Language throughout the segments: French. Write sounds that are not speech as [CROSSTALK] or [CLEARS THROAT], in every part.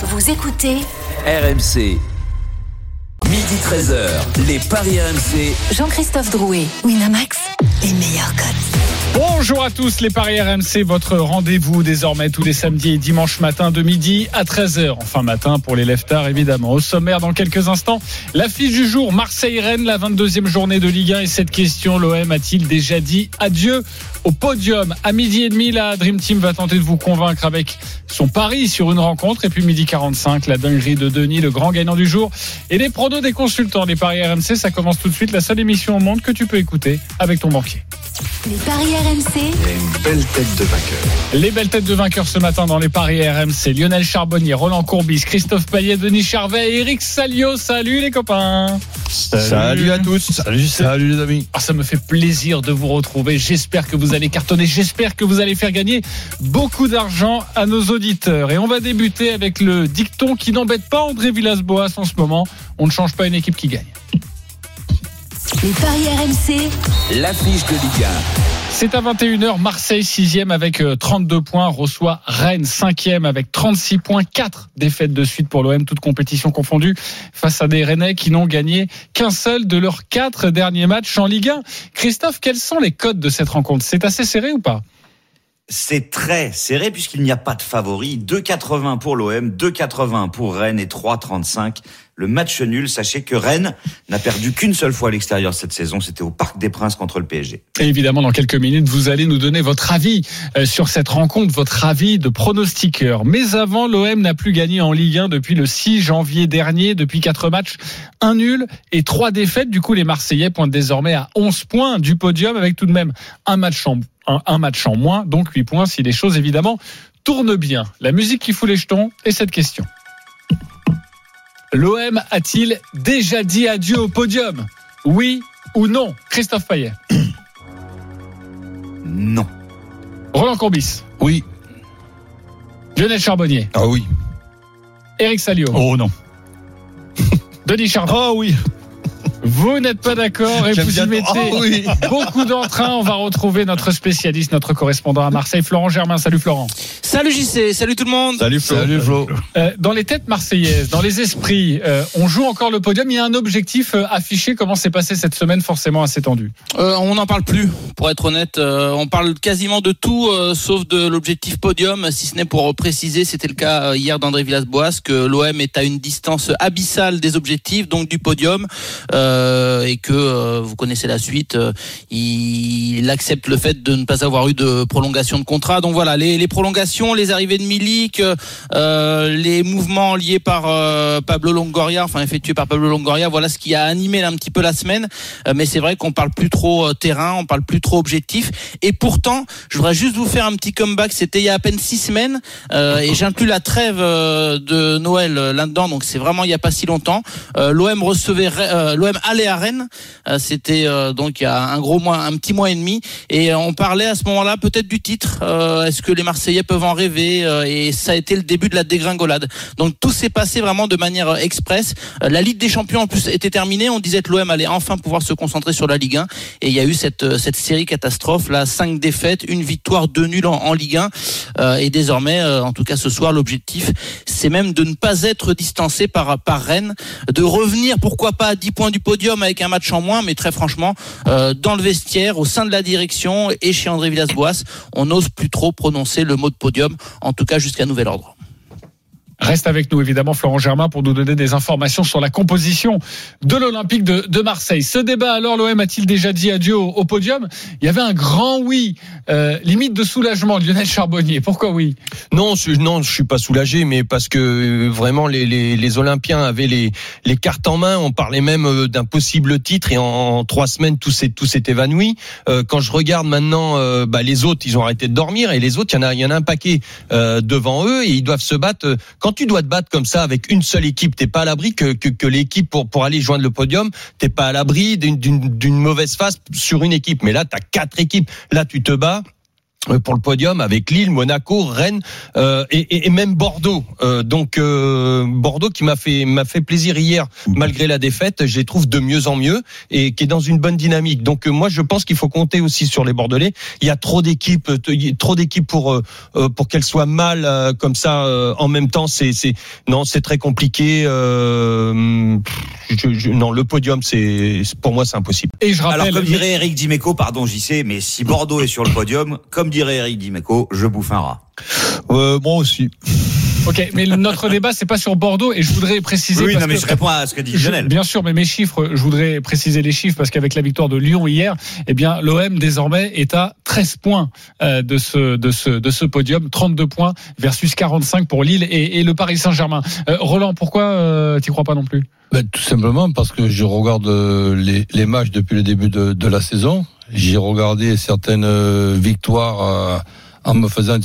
Vous écoutez RMC. Midi 13h, les Paris RMC. Jean-Christophe Drouet, Winamax, les meilleurs codes. Bonjour à tous les Paris RMC, votre rendez-vous désormais tous les samedis et dimanches matin de midi à 13h. Enfin matin pour les leftards évidemment. Au sommaire dans quelques instants, l'affiche du jour Marseille-Rennes, la 22e journée de Ligue 1 et cette question, l'OM a-t-il déjà dit adieu au podium À midi et demi, la Dream Team va tenter de vous convaincre avec son pari sur une rencontre et puis midi 45, la dinguerie de Denis, le grand gagnant du jour et les pronos des consultants des Paris RMC, ça commence tout de suite, la seule émission au monde que tu peux écouter avec ton banquier. Les paris RMC, une belle tête de vainqueur. Les belles têtes de vainqueurs ce matin dans les paris RMC. Lionel Charbonnier, Roland Courbis, Christophe Payet, Denis Charvet et Eric Salio. Salut les copains. Salut, à tous. Salut, salut les amis. Ah, ça me fait plaisir de vous retrouver. J'espère que vous allez cartonner. J'espère que vous allez faire gagner beaucoup d'argent à nos auditeurs. Et on va débuter avec le dicton qui n'embête pas André Villas-Boas en ce moment. On ne change pas une équipe qui gagne. les paris RMC, L'affiche de Ligue C'est à 21h, Marseille 6e avec euh, 32 points, reçoit Rennes 5e avec 36 points, 4 défaites de suite pour l'OM, toute compétition confondue, face à des Rennais qui n'ont gagné qu'un seul de leurs 4 derniers matchs en Ligue 1. Christophe, quels sont les codes de cette rencontre? C'est assez serré ou pas? C'est très serré puisqu'il n'y a pas de favori. 2,80 pour l'OM, 2,80 pour Rennes et 3,35 le match nul. Sachez que Rennes n'a perdu qu'une seule fois à l'extérieur cette saison. C'était au Parc des Princes contre le PSG. Et évidemment, dans quelques minutes, vous allez nous donner votre avis euh, sur cette rencontre, votre avis de pronostiqueur. Mais avant, l'OM n'a plus gagné en Ligue 1 depuis le 6 janvier dernier, depuis quatre matchs, un nul et trois défaites. Du coup, les Marseillais pointent désormais à 11 points du podium avec tout de même un match en, un, un match en moins, donc 8 points si les choses évidemment tournent bien. La musique qui fout les jetons et cette question. L'OM a-t-il déjà dit adieu au podium? Oui ou non? Christophe Payet. [CLEARS THROAT] Non. Roland Courbis. Oui. Lionel Charbonnier. Ah oui. Eric Salio. Oh non. Denis Charbonnier. Oh oui. Vous n'êtes pas d'accord et vous y mettez Oh oui. [LAUGHS] beaucoup d'entrain. On va retrouver notre spécialiste, notre correspondant à Marseille, Florent Germain. Salut Florent. Salut JC, salut tout le monde. Salut Flo. Salut Flo. Euh, dans les têtes marseillaises, dans les esprits, euh, on joue encore le podium. Il y a un objectif euh, affiché. Comment s'est passé cette semaine Forcément assez tendu. Euh, on n'en parle plus, pour être honnête. Euh, on parle quasiment de tout, euh, sauf de l'objectif podium, si ce n'est pour préciser, c'était le cas hier d'André Villas-Boas, que l'OM est à une distance abyssale des objectifs, donc du podium, euh, et que euh, vous connaissez la suite. euh, il accepte le fait de ne pas avoir eu de prolongation de contrat. Donc voilà, les, les prolongations, les arrivées de Milik, euh, les mouvements liés par euh, Pablo Longoria, enfin effectués par Pablo Longoria, voilà ce qui a animé un petit peu la semaine. Euh, mais c'est vrai qu'on parle plus trop euh, terrain, on parle plus trop objectif. Et pourtant, je voudrais juste vous faire un petit comeback. C'était il y a à peine six semaines, euh, et j'inclus la trêve euh, de Noël euh, là-dedans. Donc c'est vraiment il y a pas si longtemps. Euh, L'OM recevait, euh, l'OM allait à Rennes. Euh, C'était euh, donc il y a un gros mois, un petit mois et demi, et euh, on parlait à ce moment-là peut-être du titre. Est-ce que les Marseillais peuvent en rêver Et ça a été le début de la dégringolade. Donc tout s'est passé vraiment de manière express. La Ligue des Champions en plus était terminée. On disait que l'OM allait enfin pouvoir se concentrer sur la Ligue 1, et il y a eu cette cette série catastrophe là, cinq défaites, une victoire, deux nuls en, Ligue 1, Euh, et désormais, en tout cas ce soir, l'objectif c'est même de ne pas être distancé par par Rennes, de revenir pourquoi pas à 10 points du podium avec un match en moins, mais très franchement, euh, dans le vestiaire, au sein de la direction et chez André Villas-Boas, on n'ose plus trop prononcer le mot de podium, en tout cas jusqu'à nouvel ordre. Reste avec nous, évidemment, Florent Germain, pour nous donner des informations sur la composition de l'Olympique de, de Marseille. Ce débat, alors, l'OM a-t-il déjà dit adieu au, podium? Il y avait un grand oui, euh, limite de soulagement, Lionel Charbonnier. Pourquoi oui? Non, je, non, je suis pas soulagé, mais parce que euh, vraiment les, les, les Olympiens avaient les, les cartes en main. On parlait même euh, d'un possible titre et en, trois semaines tout s'est tout s'est évanoui. Euh, quand je regarde maintenant, bah, les autres, ils ont arrêté de dormir et les autres, il y en a, y en a un paquet devant eux et ils doivent se battre. euh, Quand tu dois te battre comme ça avec une seule équipe, t'es pas à l'abri que, que, que l'équipe pour pour aller joindre le podium, t'es pas à l'abri d'une mauvaise phase sur une équipe. Mais là, t'as quatre équipes. Là, tu te bats pour le podium avec Lille, Monaco, Rennes euh, et, et- et même Bordeaux. Euh, donc euh, Bordeaux qui m'a fait m'a fait plaisir hier malgré la défaite, je les trouve de mieux en mieux et qui est dans une bonne dynamique. Donc euh, moi je pense qu'il faut compter aussi sur les Bordelais. Il y a trop d'équipes, euh, trop d'équipes pour euh, euh, pour qu'elles soient mal euh, comme ça euh, en même temps. C'est c'est non c'est très compliqué. Euh, je- je- non le podium c'est pour moi c'est impossible. Et je rappelle. Alors, comme dirait Eric Dimeco, pardon, j'y sais, mais si Bordeaux est sur le podium, comme dirait Eric Dimeco, je bouffe un rat. Euh, moi aussi. Ok, mais notre [LAUGHS] débat c'est pas sur Bordeaux et je voudrais préciser. Oui, parce non, mais que- je réponds à ce que dit Lionel. bien sûr, mais mes chiffres, je voudrais préciser les chiffres parce qu'avec la victoire de Lyon hier, eh bien l'OM désormais est à 13 points euh, de ce de ce de ce podium, 32 points versus 45 pour Lille et, et le Paris Saint-Germain. Euh, Roland, pourquoi euh, t'y crois pas non plus? Ben, tout simplement parce que je regarde les, les matchs depuis le début de, de la saison. J'ai regardé certaines euh, victoires euh, en me faisant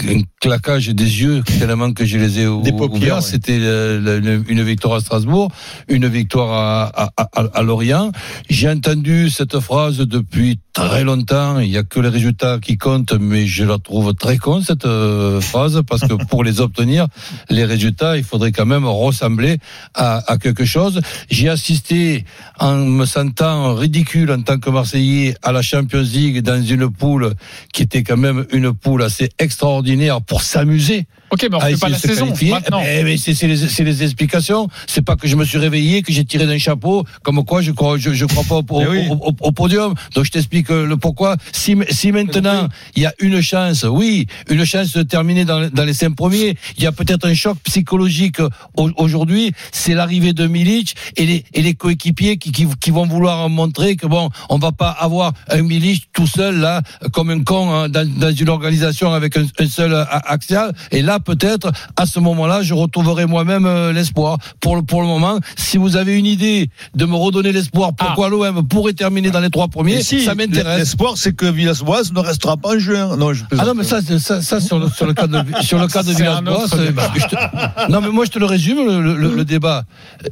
un claquage des yeux tellement que je les ai Des paupières, ouais. C'était euh, une, victoire à Strasbourg, une victoire à, à, à, à Lorient. J'ai entendu cette phrase depuis très longtemps. Il n'y a que les résultats qui comptent, mais je la trouve très con cette euh, phrase parce que pour les obtenir, les résultats, il faudrait quand même ressembler à, à quelque chose. J'ai assisté en me sentant ridicule en tant que Marseillais à la Champions League dans une poule qui était quand même une poule assez extraordinaire pour s'amuser. Ok, mais on à fait pas la saison maintenant. Eh, mais c'est c'est les, c'est les explications. C'est pas que je me suis réveillé, que j'ai tiré d'un chapeau, comme quoi je crois, je, je crois pas au, au- oui. au- au- au podium. Donc je t'explique euh, le pourquoi. Si, si maintenant il y a une chance, oui, une chance de terminer dans, dans les cinq premiers, il y a peut-être un choc psychologique au- aujourd'hui. C'est l'arrivée de Milic et les, et les coéquipiers qui, qui, qui vont vouloir montrer que bon, on va pas avoir un Milic tout seul là, comme un con hein, dans, dans une organisation avec un, un seul a- axial. Et là, peut-être, à ce moment-là, je retrouverai moi-même euh, l'espoir. Pour le, pour le moment, si vous avez une idée de me redonner l'espoir, pourquoi l'OM pourrait terminer dans les trois premiers, si, ça m'intéresse. L'espoir, c'est que Villas-Boas ne restera pas en juin. Non, je Ah non mais ça, ça, ça sur le sur le cas de sur le cas de [LAUGHS] Villas-Boas, euh, non mais moi je te le résume le, le- le- le débat.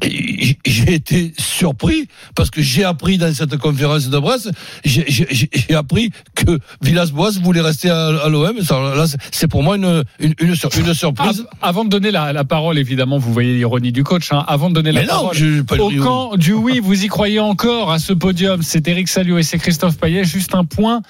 J'ai été surpris parce que j'ai appris dans cette conférence de presse, j'ai- appris que Villas-Boas voulait rester à, à l'OM. Là, c'est- c'est pour moi une une, une, sur- une surprise. Av- Avant de donner la, la parole, évidemment, vous voyez l'ironie du coach. hein. Avant de donner la mais non, parole, pas Au camp du oui, vous y croyez encore à ce podium. C'est Eric Salio et c'est Christophe Payet. Juste un point.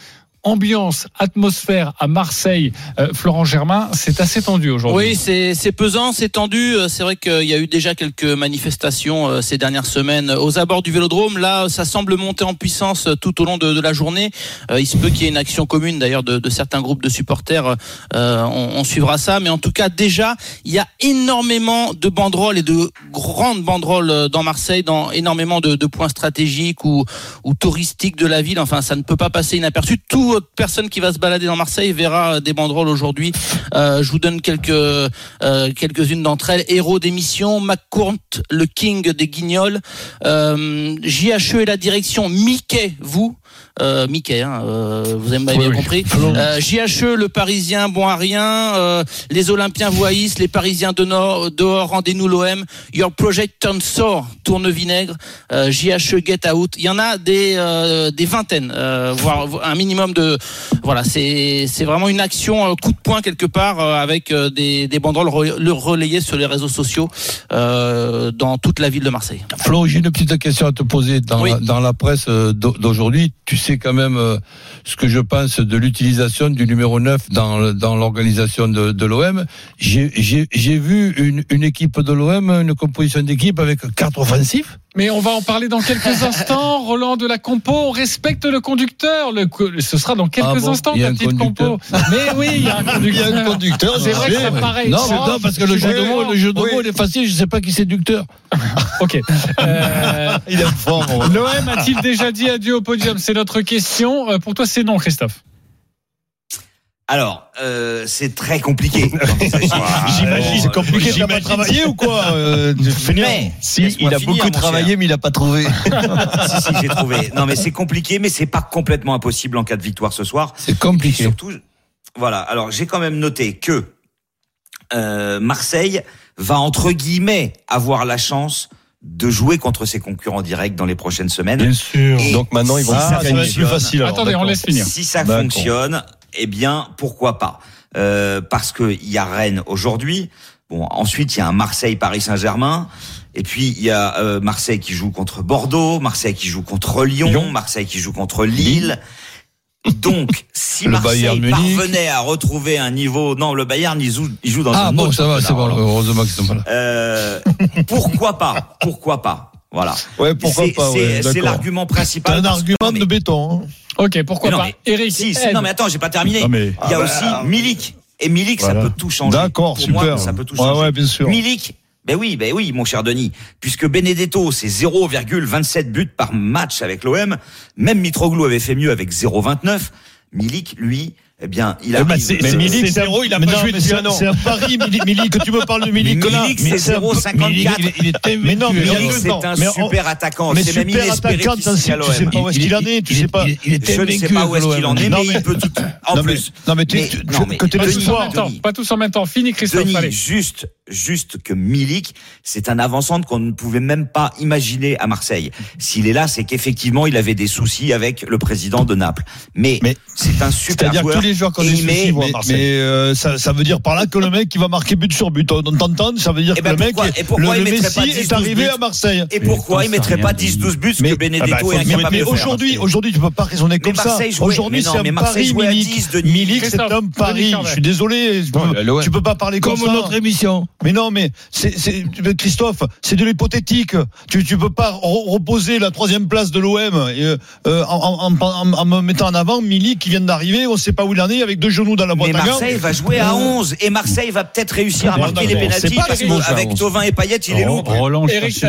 Ambiance, atmosphère à Marseille, euh, Florent Germain, c'est assez tendu aujourd'hui. Oui, c'est pesant, c'est tendu. Euh, C'est vrai qu'il y a eu déjà quelques manifestations euh, ces dernières semaines aux abords du Vélodrome. Là, ça semble monter en puissance euh, tout au long de, de la journée. Euh, il se peut qu'il y ait une action commune d'ailleurs de, de certains groupes de supporters. Euh, on, on suivra ça, mais en tout cas déjà, il y a énormément de banderoles et de grandes banderoles euh, dans Marseille, dans énormément de, de points stratégiques ou, ou touristiques de la ville. Enfin, ça ne peut pas passer inaperçu. Toute personne qui va se balader dans Marseille verra des banderoles aujourd'hui. Euh, je vous donne quelques euh, quelques-unes d'entre elles. Héros d'émission, McCourt, le king des guignols, euh, JHE et la direction, Mickey, vous. Euh, Mickey, hein, euh, vous avez Oui, bien oui. compris. Euh, JHE, le Parisien, bon à rien. Euh, les Olympiens voyissent, les Parisiens de nord, dehors, rendez-nous l'OM. Your project turn sour, tourne vinaigre. JHE get out. Il y en a des des vingtaines, voire un minimum de. Voilà, c'est vraiment une action coup de poing quelque part avec des des banderoles re- le relayées sur les réseaux sociaux dans toute la ville de Marseille. Flo, j'ai une petite question à te poser. Dans, Oui. la, dans la presse d'au- d'aujourd'hui, tu sais quand même euh, ce que je pense de l'utilisation du numéro 9 dans, dans l'organisation de, l'OM. J'ai vu une, une équipe de l'OM, une composition d'équipe avec quatre offensifs. Mais on va en parler dans quelques [LAUGHS] instants. Roland de la compo, on respecte le conducteur. Le, co- ce sera dans quelques Ah bon instants, Il y a ta un petite conducteur. compo. Mais oui, il y a un conducteur. [LAUGHS] Il y a un conducteur, C'est vrai que vrai. pareil. Non, ça. mais non, parce que le jeu de mots, le jeu de Oui. mots, il est facile. Je sais pas qui c'est ducteur. [LAUGHS] Ok. Euh, Il est fort. L'OM a-t-il déjà dit adieu au podium? C'est notre question. Euh, Pour toi, c'est non, Christophe. Alors, euh, c'est très compliqué. quand il s'agit- J'imagine, c'est compliqué. T'as pas travaillé ou quoi euh, [LAUGHS] Mais, Si, il a finir, beaucoup travaillé, mais il a pas trouvé. [LAUGHS] [LAUGHS] si, si, j'ai trouvé. Non, mais c'est compliqué, mais c'est pas complètement impossible en cas de victoire ce soir. C'est compliqué. surtout, voilà. Alors, j'ai quand même noté que euh, Marseille va entre guillemets avoir la chance de jouer contre ses concurrents directs dans les prochaines semaines. sûr. Et Donc maintenant, ils vont si Ah, ça ça va être plus facile. alors, Attendez, on laisse finir. Si ça fonctionne, eh bien, pourquoi pas? Euh, Parce que il y a Rennes aujourd'hui. Bon, ensuite il y a un Marseille-Paris Saint-Germain. Et puis il y a euh, Marseille qui joue contre Bordeaux, Marseille qui joue contre Lyon, Lyon. Marseille qui joue contre Lille. Donc, si [LAUGHS] Le Marseille parvenait à retrouver un niveau, non, le Bayern il joue, il joue dans Ah un bon, autre ça va, c'est bon, heureusement qu'ils sont pas là. Euh, pourquoi pas Pourquoi pas? Voilà. Ouais, pourquoi C'est- pas, c'est- ouais, C'est l'argument principal. un parce que- argument mais- de béton. hein. Ok, pourquoi non, pas mais- Eric, si, non mais attends, j'ai pas terminé. Non, mais- Il y a Ah aussi bah, Milik. Et Milik, Voilà. ça peut tout changer. D'accord, Pour moi, super. ça peut tout Ouais, changer. ouais, bien sûr. Milik, ben oui, ben oui, mon cher Denis, puisque Benedetto c'est 0,27 buts par match avec l'OM, même Mitroglou avait fait mieux avec 0,29. Milik, lui, eh bien, il a. Eh ben, c'est- Milik, c'est- zéro, il a mais pas non, joué depuis c'est un an. C'est un pari, Milik, Milik, que tu me parles de Milik. Milik, c'est c'est un peu- 0,54. Il est- il est Mais non, mais. Milik, c'est un super attaquant. Mais C'est même super inespéré à tu sais pas où est-ce qu'il en est, tu sais pas. Il Je ne sais pas où est-ce qu'il en est, mais il peut tout. En plus. non, mais tu- Pas tous en même temps. Pas tous en même temps. Fini, Christophe. Juste, juste que Milik, c'est un avant-centre qu'on ne pouvait même pas imaginer à Marseille. S'il est là, c'est qu'effectivement, il avait des soucis avec le président de Naples. Mais, Mais- c'est un super C'est-à-dire que joueur. tous les joueurs qui ont des il soucis mais- Marseille. Mais euh, ça, ça veut dire par là que le mec il va marquer but sur but. On t'entend, ça veut dire Eh que ben le mec, pourquoi- et pourquoi le, il le mettrait pas Messi 10, est arrivé 12 à Marseille. Et pourquoi il mettrait pas sais 10-12 buts Mais- que ah bah, Benedetto faut- est mais, incapable aujourd'hui, aujourd'hui, tu peux pas raisonner comme ça. Aujourd'hui, c'est un pari, Milik. 10, Denis. Milik, c'est un pari. Je suis désolé. tu peux- il l'OM. Tu peux pas parler comme Comme ça. notre émission. Mais non, mais c'est, c'est, Christophe, c'est de l'hypothétique. Tu, tu peux pas re- reposer la troisième place de l'OM euh, en, en, en, en me mettant en avant Milik qui vient d'arriver. On sait pas où il en est avec deux genoux dans la boîte Mais à gants. Marseille va jouer à 11 et Marseille va peut-être réussir à marquer non, les pas parce qu'avec à 11. Tovin et Payet, il est lourd. Roland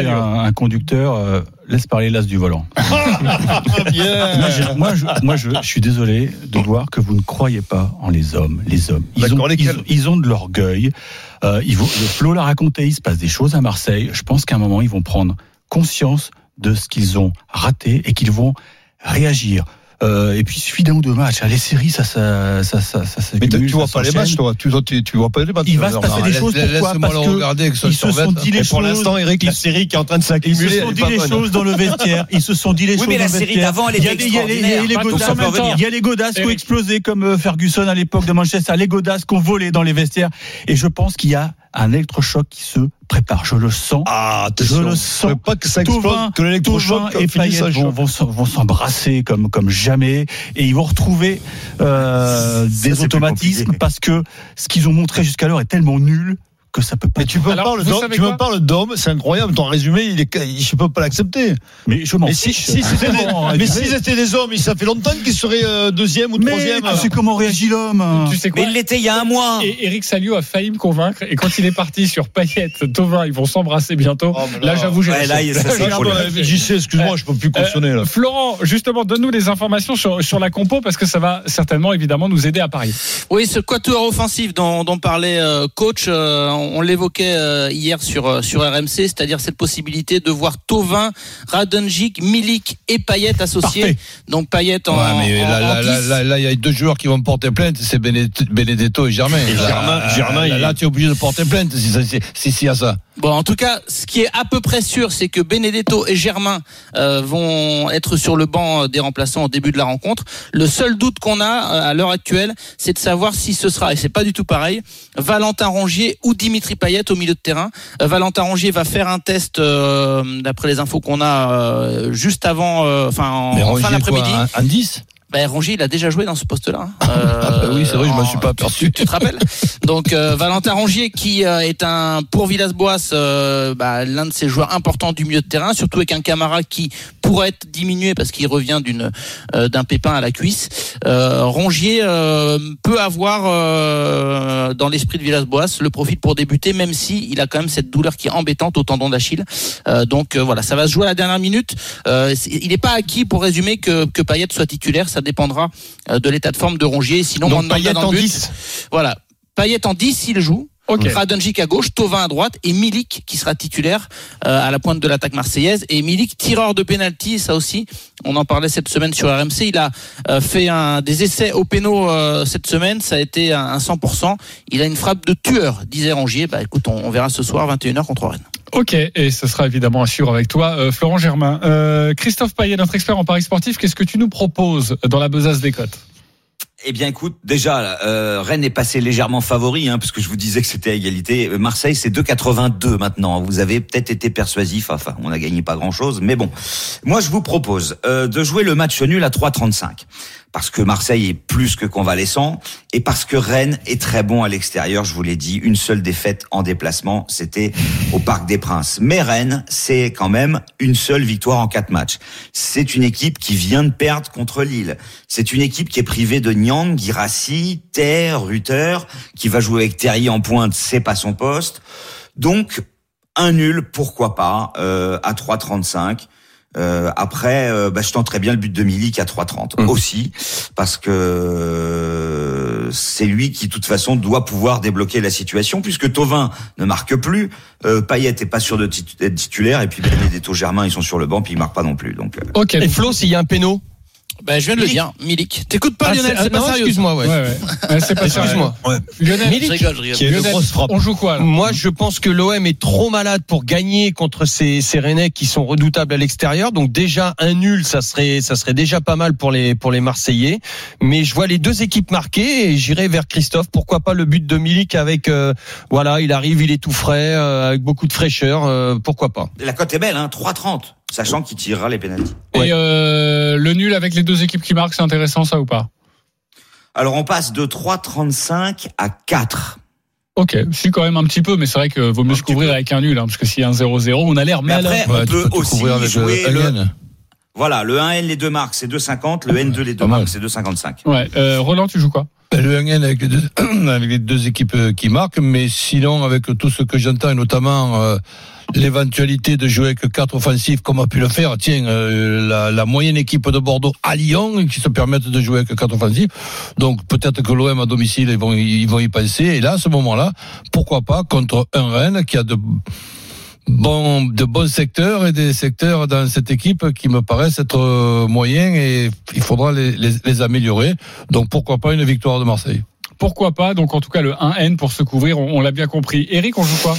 un, un conducteur. euh, laisse parler l'as du volant. [LAUGHS] Ah. Moi, je, moi, je, moi, je, je suis désolé de voir que vous ne croyez pas en les hommes. Les hommes, ils ont, lesquels? ils, ils ont de l'orgueil. Euh, ils vont, le Flo l'a raconté. Il se passe des choses à Marseille. Je pense qu'à un moment, ils vont prendre conscience de ce qu'ils ont raté et qu'ils vont réagir. Euh, et puis il suffit d'un ou deux matchs. Les séries, ça, ça, ça, ça, ça Mais tu, vois ça pas les matchs, toi. Tu, tu, tu vois pas les matchs. Il va se passer non, des laisse- choses. Pourquoi laisse-moi Parce le que ils se sont dit les Et pour choses. l'instant, Eric, la série qui est en train de Ils se s'accumuler. sont dit les choses dans le vestiaire. Ils se sont dit les Oui, choses mais dans la le série vestiaire. d'avant, elle Il y a était extraordinaire. Il y a les godasses qui ont explosé comme euh, Ferguson à l'époque de Manchester, les godasses qui ont volé dans les vestiaires. Et je pense qu'il y a un électrochoc qui se prépare. Je le sens. Ah, Je le sens. pas que ça explose, que l'électrochoc et Payet vont, vont, vont s'embrasser comme, comme jamais et ils vont retrouver euh, Ça, des automatismes parce que ce qu'ils ont montré jusqu'alors est tellement nul que ça peut pas. Mais tu vous dôme, savez tu me parles d'homme, c'est incroyable. Ton résumé, il est, je peux pas l'accepter. Mais je m'en Mais si, fiche. si c'était des, mais résumé. si c'était des hommes, ça fait longtemps qu'ils seraient euh, deuxième ou Mais troisième. tu sais comment réagit l'homme Tu sais quoi Mais il l'était il y a un mois. Et Eric Salio a failli me convaincre. Et quand il est parti sur Payet, Tovin, ils vont s'embrasser bientôt. Oh, là, j'avoue, j'ai Ouais, là, sais, excuse-moi, je peux plus cautionner là. Euh, Florent, justement, donne-nous des informations sur, sur la compo parce que ça va certainement évidemment nous aider à parier. Oui, ce quatuor offensif dont, dont parlait euh, coach, euh, on on l'évoquait euh, hier sur euh, sur RMC, c'est-à-dire cette possibilité de voir Tovin, Radonjic, Milik et Payet associés. Parfait. Donc Payet en, Ouais, mais en- là, en là, là, 10. là, là, il y a deux joueurs qui vont porter plainte, c'est Benedetto, et Germain. Et Là, Germain- Germain, là, il- là, tu es obligé de porter plainte si ça- si- si- s'il y a ça. Bon, en tout cas, ce qui est à peu près sûr, c'est que Benedetto et Germain euh, vont être sur le banc des remplaçants au début de la rencontre. Le seul doute qu'on a à l'heure actuelle, c'est de savoir si ce sera, et c'est pas du tout pareil, Valentin Rongier ou Dimitri Payet au milieu de terrain. Euh, Valentin Rongier va faire un test, euh, d'après les infos qu'on a, euh, juste avant, enfin en, fin d'après-midi. quoi, un, un 10 Ben, Rongier, il a déjà joué dans ce poste-là. hein. [LAUGHS] Ah bah oui, c'est vrai, je m'en suis pas en- aperçu. Tu, tu te rappelles [LAUGHS] Donc euh, Valentin Rongier, qui euh, est un pour Villas-Boas, euh, bah, l'un de ses joueurs importants du milieu de terrain, surtout avec un camarade qui pourrait être diminué parce qu'il revient d'une euh, d'un pépin à la cuisse. Euh, Rongier euh, peut avoir euh, dans l'esprit de Villas-Boas le profil pour débuter, même si il a quand même cette douleur qui est embêtante au tendon d'Achille. Euh, donc euh, voilà, ça va se jouer à la dernière minute. Euh, il n'est pas acquis pour résumer que, que Payet soit titulaire. Ça dépendra euh, de l'état de forme de Rongier. Sinon, Donc Mandanda Payet dans le en but. 10. Voilà. Payet en 10 s'il joue. Ok. Radonjic à gauche, Tovin à droite et Milik qui sera titulaire euh, à la pointe de l'attaque marseillaise. Et Milik, tireur de pénalty, ça aussi, on en parlait cette semaine sur RMC. Il a euh, fait un, des essais au péno euh, cette semaine, ça a été un, un 100%. Il a une frappe de tueur, disait Rongier. Bah écoute, on, on verra ce soir 21h contre Rennes. Ok, et ce sera évidemment à suivre avec toi, euh, Florent Germain. Euh, Christophe Payet, notre expert en paris sportif, qu'est-ce que tu nous proposes dans la besace des cotes? Eh bien, écoute, déjà, euh, Rennes est passé légèrement favori, hein, parce que je vous disais que c'était à égalité. Euh, Marseille, c'est 2,82 maintenant. Vous avez peut-être été persuasif. Enfin, on n'a gagné pas grand-chose, mais bon. Moi, je vous propose euh, de jouer le match nul à 3,35 parce que Marseille est plus que convalescent et parce que Rennes est très bon à l'extérieur. Je vous l'ai dit, une seule défaite en déplacement, c'était au Parc des Princes. Mais Rennes, c'est quand même une seule victoire en quatre matchs. C'est une équipe qui vient de perdre contre Lille. C'est une équipe qui est privée de Nyang, Girassi, Terre, Ruther, qui va jouer avec Terrier en pointe, c'est pas son poste. Donc, un nul, pourquoi pas, euh, à 3,35. Euh, après, euh, bah, je bien le but de Milik à 3,30 Mmh. aussi, parce que euh, c'est lui qui, de toute façon, doit pouvoir débloquer la situation, puisque Tovin ne marque plus, euh, Payet est pas sûr de tit- d'être titulaire, et puis Benedetto Germain, ils sont sur le banc, puis ils marquent pas non plus. Donc, euh, Ok. Et Flo, s'il y a un péno? Ben, je viens de le Milik. dire, Milik. T'écoutes pas Ah, Lionel, c'est- c'est pas non, sérieux. excuse-moi, ouais. Ouais, ouais. Ouais, c'est pas sérieux. Excuse-moi. Lionel, Je rigole, je rigole. Qui est grosse frappe. on joue quoi là Moi, je pense que l'OM est trop malade pour gagner contre ces, ces Rennais qui sont redoutables à l'extérieur. Donc déjà un nul, ça serait ça serait déjà pas mal pour les pour les Marseillais. Mais je vois les deux équipes marquées et j'irai vers Christophe. Pourquoi pas le but de Milik avec euh, voilà, il arrive, il est tout frais, euh, avec beaucoup de fraîcheur. euh, pourquoi pas la cote est belle, hein, 3,30, sachant qu'il tirera les pénaltys. Ouais. Et euh, le nul avec les deux équipes qui marquent, c'est intéressant ça ou pas? Alors, on passe de 3,35 à 4. Ok, si quand même un petit peu, mais c'est vrai que vaut mieux se couvrir peu. avec un nul, hein, parce que s'il y a un 0-0, on a l'air mal. après, hein. on peut aussi couvrir avec jouer le voilà, le 1N, les deux marques, c'est 2,50, le N2, les deux marques, c'est 2,55. Ouais, euh, Roland, tu joues quoi? Le 1 avec les, deux, [CLEARS THROAT] avec les deux équipes euh, qui marquent, mais sinon, avec tout ce que j'entends, et notamment euh, l'éventualité de jouer avec quatre offensifs, comme a pu le faire, tiens, euh, la, la moyenne équipe de Bordeaux à Lyon, qui se permettent de jouer avec quatre offensifs. Donc peut-être que l'OM à domicile, ils vont, ils vont y penser. Et là, à ce moment-là, pourquoi pas contre un Rennes qui a de bons, de bons secteurs et des secteurs dans cette équipe qui me paraissent être euh, moyens et il faudra les, les, les améliorer. Donc pourquoi pas une victoire de Marseille? Pourquoi pas? Donc en tout cas le 1N pour se couvrir, on, on l'a bien compris. Eric, on joue quoi?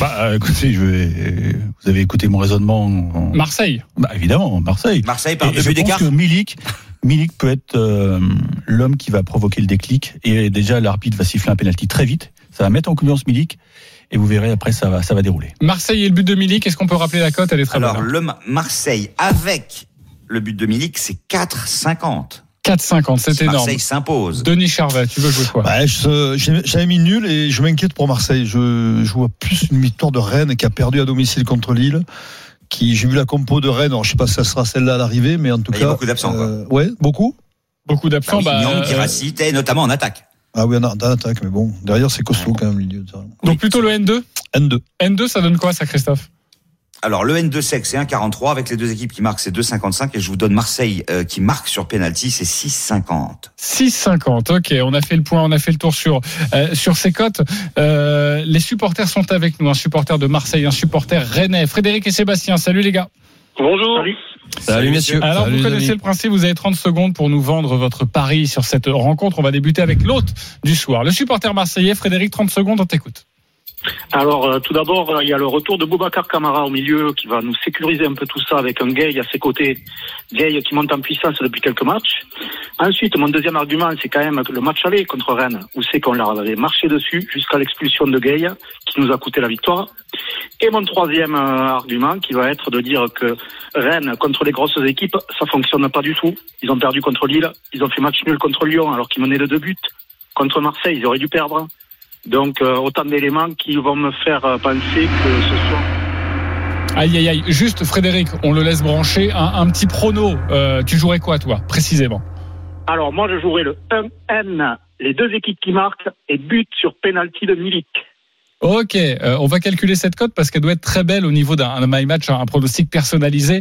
Bah, euh, écoutez, je vais, vous avez écouté mon raisonnement. en- Marseille. Bah, évidemment, Marseille. Marseille par Et deux je buts pense d'écart. que Milik, Milik peut être euh, l'homme qui va provoquer le déclic. Et déjà, l'arbitre va siffler un penalty très vite. Ça va mettre en confiance Milik. Et vous verrez, après, ça va, ça va dérouler. Marseille et le but de Milik, est-ce qu'on peut rappeler la cote? Elle est très Alors, bonne. hein. le Ma- Marseille avec le but de Milik, c'est 4,50. 4,50, c'est énorme. Marseille s'impose. Denis Charvet, tu veux jouer quoi? J'ai- J'avais mis nul et je m'inquiète pour Marseille. Je, je vois plus une victoire de Rennes qui a perdu à domicile contre Lille. Qui j'ai vu la compo de Rennes. Alors, je sais pas si ça sera celle-là à l'arrivée, mais en tout Il y cas. a beaucoup d'absents, quoi. euh, ouais, beaucoup. Beaucoup Bah d'absents. oui, bah, Nyang, euh, notamment en attaque. Ah oui, en en attaque, mais bon, derrière c'est costaud quand même le milieu. de terrain. donc plutôt le N2 N2. N2, ça donne quoi ça, Christophe? Alors, le N2 sec, c'est 1,43. Avec les deux équipes qui marquent, c'est 2,55. Et je vous donne Marseille euh, qui marque sur penalty, c'est 6,50. 6,50. Ok, on a fait le point, on a fait le tour sur euh, sur ces cotes. Euh, les supporters sont avec nous, un supporter de Marseille, un supporter rennais. Frédéric et Sébastien, salut les gars. Bonjour. Salut, messieurs. Alors Salut, vous connaissez le principe, vous avez 30 secondes pour nous vendre votre pari sur cette rencontre. On va débuter avec l'hôte du soir. Le supporter marseillais, Frédéric, 30 secondes, on t'écoute. Alors, euh, tout d'abord, euh, il y a le retour de Boubacar Camara au milieu qui va nous sécuriser un peu tout ça avec un Gay à ses côtés. Gay qui monte en puissance depuis quelques matchs. Ensuite, mon deuxième argument, c'est quand même le match aller contre Rennes, où c'est qu'on leur avait marché dessus jusqu'à l'expulsion de Gay qui nous a coûté la victoire. Et mon troisième euh, argument qui va être de dire que Rennes, contre les grosses équipes, ça fonctionne pas du tout. Ils ont perdu contre Lille, ils ont fait match nul contre Lyon alors qu'ils menaient de deux buts. Contre Marseille, ils auraient dû perdre. Donc euh, autant d'éléments qui vont me faire euh, penser que ce soit Aïe aïe aïe. Juste Frédéric, on le laisse brancher. Un, un petit prono. Euh, tu jouerais quoi toi, précisément? Alors moi je jouerai le 1N, les deux équipes qui marquent et but sur penalty de Milik. Ok, euh, on va calculer cette cote parce qu'elle doit être très belle au niveau d'un un my match, un pronostic personnalisé.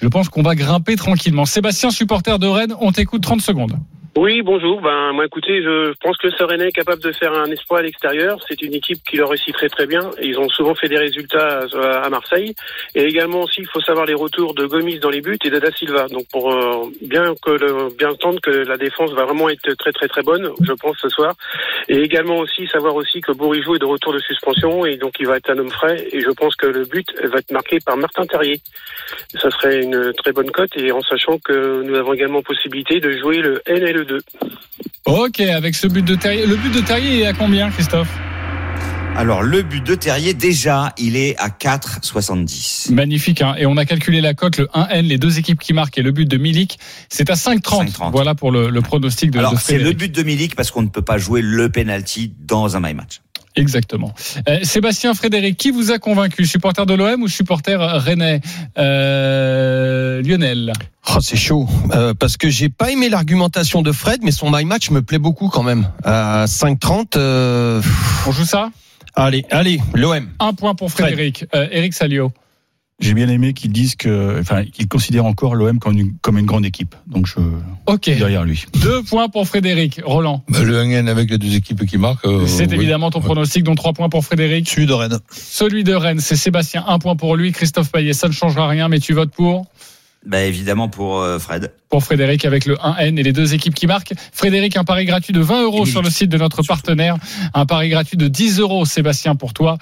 Je pense qu'on va grimper tranquillement. Sébastien, supporter de Rennes, on t'écoute 30 secondes. Oui, bonjour. Ben, moi, écoutez, je pense que Serenet est capable de faire un espoir à l'extérieur. C'est une équipe qui leur réussit très très bien. Ils ont souvent fait des résultats à à Marseille. Et également aussi, il faut savoir les retours de Gomis dans les buts et de Da Silva. Donc, pour euh, bien que le, bien entendre que la défense va vraiment être très très très bonne, je pense ce soir. Et également aussi savoir aussi que Bourigeau est de retour de suspension et donc il va être un homme frais. Et je pense que le but va être marqué par Martin Terrier. Ça serait une très bonne cote et en sachant que nous avons également possibilité de jouer le N et le 2-2. Ok, avec ce but de Terrier. Le but de Terrier est à combien, Christophe Alors, le but de Terrier, déjà, il est à 4,70. Magnifique, hein. et on a calculé la cote, le 1N, les deux équipes qui marquent et le but de Milik, c'est à 5,30. 5,30. Voilà pour le, le pronostic de, Alors, de c'est le but de Milik parce qu'on ne peut pas jouer le penalty dans un my match. Exactement. Euh, Sébastien Frédéric, qui vous a convaincu Supporter de l'OM ou supporter rennais? Euh, Lionel Oh, c'est chaud Euh, parce que j'ai pas aimé l'argumentation de Fred, mais son my match me plaît beaucoup quand même. À 5,30. Euh... On joue ça? Allez, allez, l'OM. Un point pour Frédéric. Eric Salio. J'ai bien aimé qu'ils disent que, enfin, qu'ils considèrent encore l'OM comme une, comme une grande équipe. Donc je Ok. suis derrière lui. Deux points pour Frédéric. Roland. Bah, le 1N avec les deux équipes qui marquent. euh, C'est oui. évidemment ton pronostic, dont trois points pour Frédéric. Celui de Rennes. Celui de Rennes, c'est Sébastien, un point pour lui. Christophe Payet, ça ne changera rien, mais tu votes pour Bah, évidemment pour euh, Fred. pour Frédéric avec le 1N et les deux équipes qui marquent. Frédéric, un pari gratuit de 20 euros sur le site de notre partenaire. Un pari gratuit de 10 euros, Sébastien, pour toi.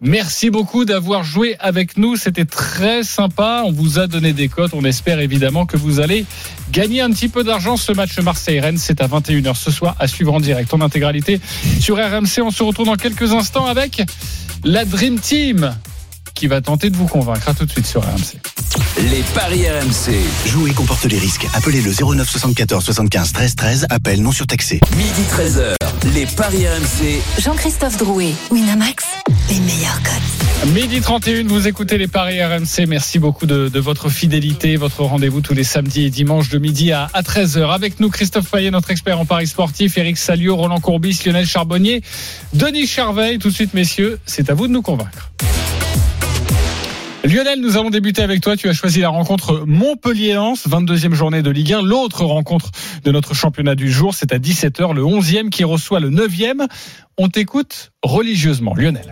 Merci beaucoup d'avoir joué avec nous. C'était très sympa. On vous a donné des cotes. On espère évidemment que vous allez gagner un petit peu d'argent. Ce match Marseille-Rennes, c'est à 21h ce soir à suivre en direct en intégralité sur RMC. On se retrouve dans quelques instants avec la Dream Team qui va tenter de vous convaincre. À tout de suite sur RMC. Les paris RMC. Jouer comporte les risques. Appelez le 09 74 75 13 13. Appel non surtaxé. Midi 13h. Les paris RMC. Jean-Christophe Drouet, Winamax, les meilleurs codes. Midi 31, vous écoutez les paris RMC. Merci beaucoup de, de votre fidélité, votre rendez-vous tous les samedis et dimanches de midi à, à 13h. Avec nous, Christophe Payet, notre expert en paris sportif, Eric Salio, Roland Courbis, Lionel Charbonnier, Denis Charveil. Tout de suite, messieurs, c'est à vous de nous convaincre. Lionel, nous allons débuter avec toi. Tu as choisi la rencontre Montpellier-Lens, 22e journée de Ligue 1. L'autre rencontre de notre championnat du jour, c'est à 17h, le 11e qui reçoit le 9e. On t'écoute religieusement. Lionel.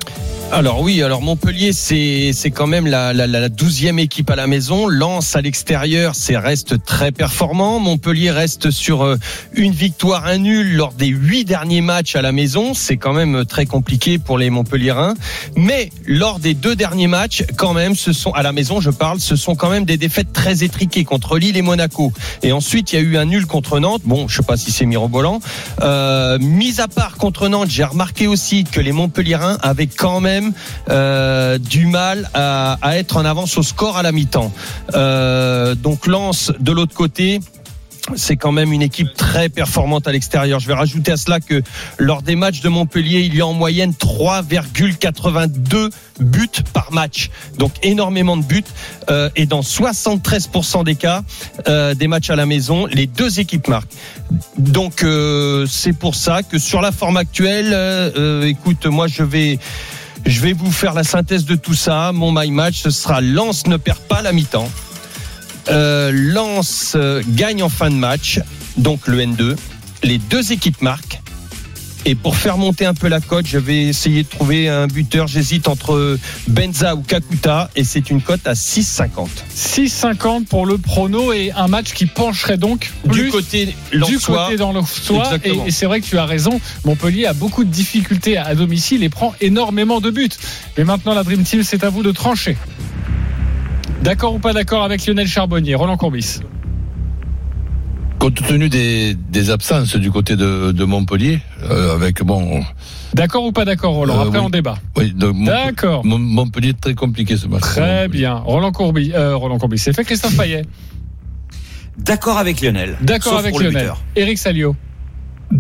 Alors oui, alors Montpellier, c'est c'est quand même la, la, 12e équipe à la maison. Lens à l'extérieur, c'est reste très performant. Montpellier reste sur euh, une victoire, un nul lors des huit derniers matchs à la maison. C'est quand même très compliqué pour les Montpelliérains. Mais lors des deux derniers matchs, quand même, ce sont à la maison, je parle, ce sont quand même des défaites très étriquées contre Lille et Monaco. Et ensuite, il y a eu un nul contre Nantes. Bon, je sais pas si c'est mirobolant. Euh, mis à part contre Nantes, j'ai remarqué aussi que les Montpelliérains avaient quand même euh, du mal à, être en avance au score à la mi-temps. Euh, donc Lens de l'autre côté. C'est quand même une équipe très performante à l'extérieur. Je vais rajouter à cela que lors des matchs de Montpellier, il y a en moyenne 3,82 buts par match. Donc énormément de buts. Euh, et dans 73% des cas euh, des matchs à la maison, les deux équipes marquent. Donc euh, c'est pour ça que sur la forme actuelle, euh, écoute, moi je vais je vais vous faire la synthèse de tout ça. Mon my match, ce sera Lens ne perd pas la mi-temps. Euh, Lens euh, gagne en fin de match, donc le N2. Les deux équipes marquent. Et pour faire monter un peu la cote, je vais essayer de trouver un buteur. J'hésite entre Benza ou Kakuta et c'est une cote à 6,50. 6,50 pour le prono et un match qui pencherait donc Du côté du côté dans le soir. Et, et c'est vrai que tu as raison. Montpellier a beaucoup de difficultés à domicile et prend énormément de buts. Mais maintenant, la Dream Team, c'est à vous de trancher. D'accord ou pas d'accord avec Lionel Charbonnier, Roland Courbis Compte tenu des, des absences du côté de, de Montpellier, euh, avec bon, D'accord ou pas d'accord, Roland Euh, Après, oui. on débat. oui, D'accord. Mont- Montpellier très compliqué ce match. Très bien. Roland Courbis, euh, Roland Courbis, c'est fait. Christophe Payet. [LAUGHS] D'accord avec Lionel. D'accord avec Lionel. Eric Salio.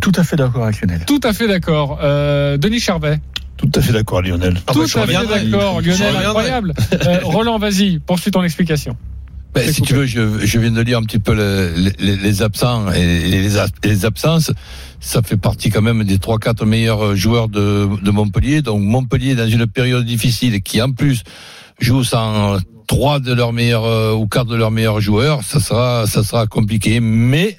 Tout à fait d'accord avec Lionel. Tout à fait d'accord. Euh, Denis Charvet. Tout à fait d'accord, Lionel. Tout bah, je à fait d'accord. Lionel, incroyable. Euh, Roland, vas-y, poursuis ton explication. Ben, si tu veux, je, je viens de lire un petit peu le- les, les absents et les, les absences. Ça fait partie quand même des trois quatre meilleurs joueurs de, de Montpellier. Donc Montpellier dans une période difficile qui en plus joue sans trois de leurs meilleurs euh, ou quatre de leurs meilleurs joueurs, ça sera ça sera compliqué. Mais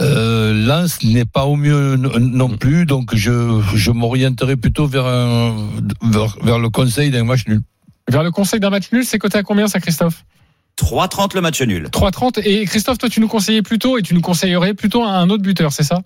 euh, Lens n'est pas au mieux non plus, donc je, je m'orienterai plutôt vers, un, vers, vers le conseil d'un match nul. Vers le conseil d'un match nul, c'est coté à combien ça, Christophe? 3,30 le match nul. 3,30. Et Christophe, toi, tu nous conseillais plutôt et tu nous conseillerais plutôt un autre buteur, c'est ça?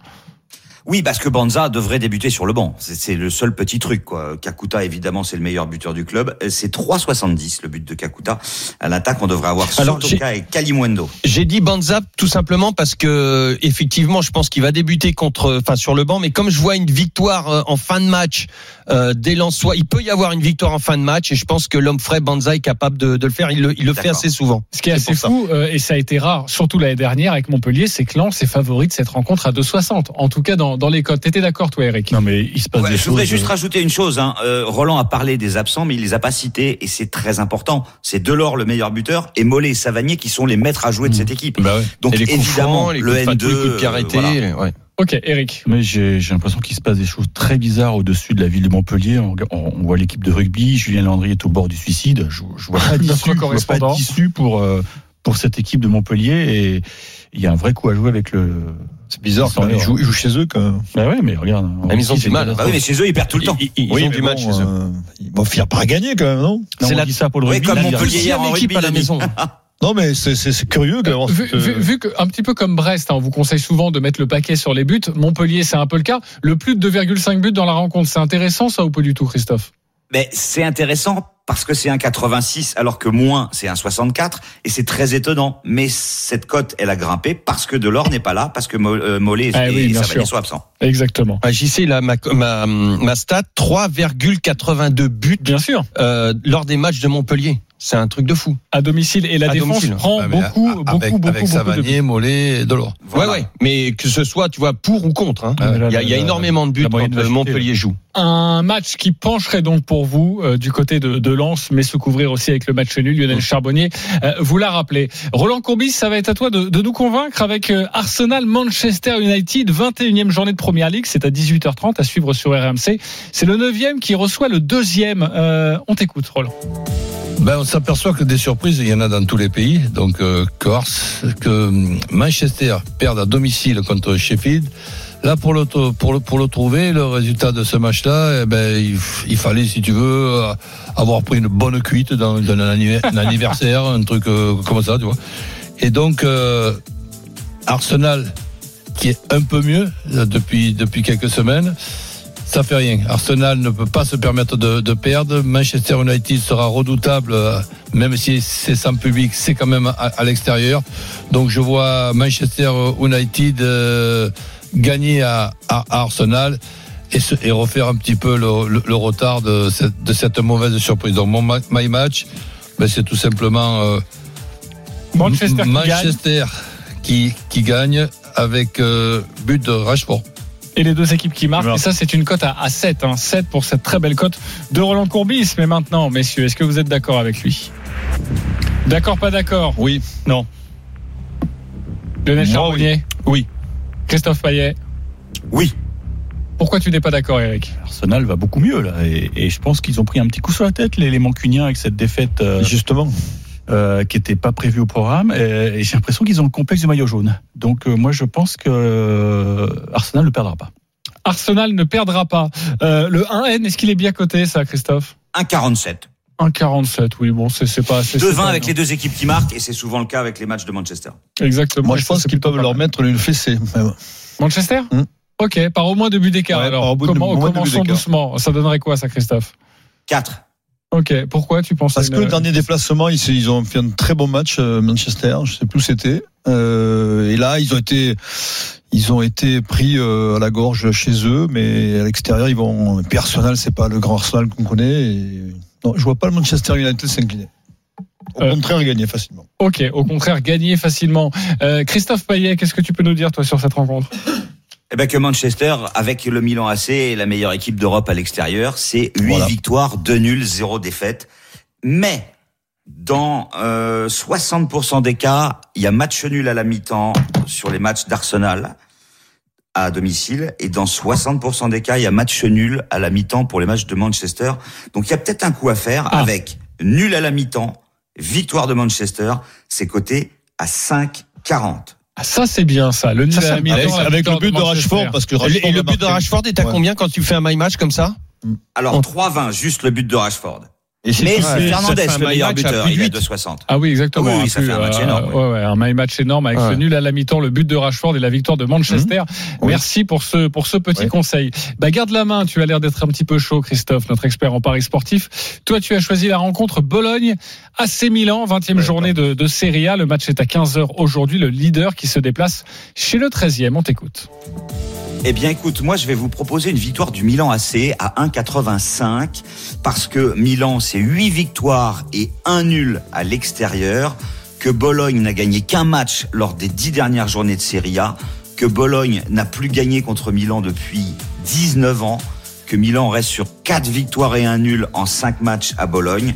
Oui, parce que Banza devrait débuter sur le banc. C'est le seul petit truc, quoi. Kakuta, évidemment, c'est le meilleur buteur du club. C'est 3,70 le but de Kakuta. À l'attaque, on devrait avoir Alors, Sotoka et Kalimwendo. J'ai dit Banza tout simplement parce que effectivement, je pense qu'il va débuter contre, enfin sur le banc. Mais comme je vois une victoire euh, en fin de match euh, des Lensois, il peut y avoir une victoire en fin de match et je pense que l'homme frais Banza est capable de, de le faire. Il le, il le fait assez souvent. Ce qui est, C'est assez ça. fou, euh, et ça a été rare, surtout l'année dernière avec Montpellier, c'est que Lens est favori de cette rencontre à 2,60. En tout cas, dans, dans les codes. T'étais d'accord, toi, Eric Non, mais il se passe Ouais, des je voudrais choses. juste rajouter une chose. Hein. Euh, Roland a parlé des absents, mais il les a pas cités et c'est très important. C'est Delors le meilleur buteur et Mollet et Savanier qui sont les maîtres à jouer de cette équipe. Bah ouais. Donc les évidemment, francs, les le coups de N2, patou, les coups de euh, voilà. ouais. Ok, Eric. Mais j'ai l'impression qu'il se passe des choses très bizarres au-dessus de la ville de Montpellier. On, on- on voit l'équipe de rugby, Julien Landry est au bord du suicide. Je, je vois [LAUGHS] pas d'issue, je vois pas correspondant. d'issue pour euh, pour cette équipe de Montpellier et il y a un vrai coup à jouer avec le. C'est bizarre, quand ils, jouent, ils jouent chez eux quand même. Bah ouais, mais regarde. Ah, mais ils ont du mal. Bah oui, mais chez eux, ils perdent tout le temps. Ils, ils- ils Oui, ont du mal bon, chez eux. euh, ils vont finir par gagner quand même, non Non, C'est on la- dit ça pour le Oui, rugby. comme là, Montpellier il y a- hier en équipe rugby, à la maison. [LAUGHS] Non, mais c'est- curieux d'avoir Vu, cette, vu- vu que, un petit peu comme Brest, hein, on vous conseille souvent de mettre le paquet sur les buts. Montpellier, c'est un peu le cas. Le plus de 2,5 buts dans la rencontre, c'est intéressant, ça, ou pas du tout, Christophe? Mais c'est intéressant parce que c'est un 86 alors que moins c'est un 64 et c'est très étonnant. Mais cette cote, elle a grimpé parce que Delors n'est pas là, parce que euh, Mollet Ah et, oui, et Savanier sont absents. Exactement. Ah, JC, là, ma, ma, ma stat, 3,82 buts Bien sûr. euh, lors des matchs de Montpellier. C'est un truc de fou. À domicile. Et la À défense domicile. prend beaucoup, avec, beaucoup, avec beaucoup de buts. Savanier, Mollet et Delors. Voilà. Ouais, ouais. Mais que ce soit, tu vois, pour ou contre. hein. Ah, Il y a, là, il y a là, énormément de buts quand euh. Montpellier joue. Un match qui pencherait donc pour vous euh, du côté de, de Lens, mais se couvrir aussi avec le match nul. Lionel Charbonnier, euh, vous l'a rappelé. Roland Courbis, ça va être à toi de, de nous convaincre avec euh, Arsenal Manchester United, 21e journée de Première Ligue. C'est à 18h30 à suivre sur RMC. C'est le 9e qui reçoit le deuxième. Euh, on t'écoute, Roland. Ben, on s'aperçoit que des surprises, il y en a dans tous les pays. Donc, euh, Ars- que hum, Manchester perde à domicile contre Sheffield. Là, pour le, pour le, pour le trouver, le résultat de ce match-là, eh ben, il, fallait, si tu veux, euh, avoir pris une bonne cuite dans, un, anniv- un anniversaire, un truc euh, comme ça, tu vois. Et donc, Arsenal, qui est un peu mieux depuis, depuis quelques semaines, ça fait rien. Arsenal ne peut pas se permettre de, de perdre. Manchester United sera redoutable, euh, même si c'est sans public, c'est quand même à, à l'extérieur. Donc je vois Manchester United euh, gagner à, à Arsenal et, se- et refaire un petit peu le, le- le retard de cette, de cette mauvaise surprise. Donc mon my match, ben, c'est tout simplement euh, Manchester qui Manchester qui, qui gagne avec euh, but de Rashford. Et les deux équipes qui marquent. Et ça, c'est une cote à, à 7. Hein. 7 pour cette très belle cote de Roland Courbis. Mais maintenant, messieurs, est-ce que vous êtes d'accord avec lui? D'accord, pas d'accord? Oui. Non. Lionel Charbonnier? Oui. Christophe Payet? Oui. Pourquoi tu n'es pas d'accord, Eric? Arsenal va beaucoup mieux là et, et je pense qu'ils ont pris un petit coup sur la tête les, les Mancuniens avec cette défaite euh, Justement. Euh, qui n'était pas prévue au programme et, et j'ai l'impression qu'ils ont le complexe du maillot jaune. Donc euh, moi je pense que euh, Arsenal ne perdra pas. Arsenal ne perdra pas. Euh, le 1N, est-ce qu'il est bien coté, ça, Christophe? 1,47. 1,47, oui, bon, c'est c'est pas assez. 2-20 avec les deux équipes qui marquent et c'est souvent le cas avec les matchs de Manchester. Exactement. Moi, je pense qu'ils peuvent leur mettre une fessée. Manchester? Hmm. Ok, par au moins deux buts d'écart. Ouais, alors, par au bout de- Comment, au moins deux buts commençons d'écart. doucement. Ça donnerait quoi, ça, Christophe? 4. Ok, pourquoi tu penses Parce que le dernier déplacement, ils, ils ont fait un très bon match, euh, Manchester, je sais plus où c'était. Euh, et là, ils ont été, ils ont été pris euh, à la gorge chez eux, mais à l'extérieur, ils vont. Puis Arsenal, c'est pas le grand Arsenal qu'on connaît. Et... Non, je vois pas le Manchester United s'incliner. Au Euh, contraire, gagner facilement. Ok, au contraire, gagner facilement. Euh, Christophe Payet, qu'est-ce que tu peux nous dire, toi, sur cette rencontre? Eh ben que Manchester, avec le Milan AC, est la meilleure équipe d'Europe à l'extérieur. C'est 8 Voilà. victoires, 2 nuls, 0 défaite. Mais dans euh, 60% des cas, il y a match nul à la mi-temps sur les matchs d'Arsenal à domicile. Et dans 60% des cas, il y a match nul à la mi-temps pour les matchs de Manchester. Donc il y a peut-être un coup à faire Ah. avec nul à la mi-temps, victoire de Manchester. C'est coté à 5,40. Ah, Ça, c'est bien, ça. Le nul à avec le but de. Rashford, parce que Et Rashford le, et le a but de. Rashford est à Ouais. combien quand tu fais un my match comme ça Alors Oh. 3,20, juste le but de Rashford. Et c'est Mais c'est Fernandez, le meilleur my match à buteur. plus Il est de 60. Ah oui, exactement. Oui, oui, Un ça plus, fait un match euh, énorme, ouais, ouais, un my match énorme avec Ouais. ce nul à la mi-temps, le but de Rashford et la victoire de Manchester. Oui. Merci pour ce pour ce petit conseil. Bah garde la main. Tu as l'air d'être un petit peu chaud, Christophe, notre expert en paris sportif. Toi, tu as choisi la rencontre Bologne AC Milan, 20e journée de, de Serie A. Le match est à 15 h aujourd'hui. Le leader qui se déplace chez le 13e. On t'écoute. Eh bien, écoute, moi, je vais vous proposer une victoire du Milan AC à 1,85 parce que Milan, c'est 8 victoires et un nul à l'extérieur, que Bologne n'a gagné qu'un match lors des 10 dernières journées de Serie A, que Bologne n'a plus gagné contre Milan depuis 19 ans, que Milan reste sur 4 victoires et un nul en 5 matchs à Bologne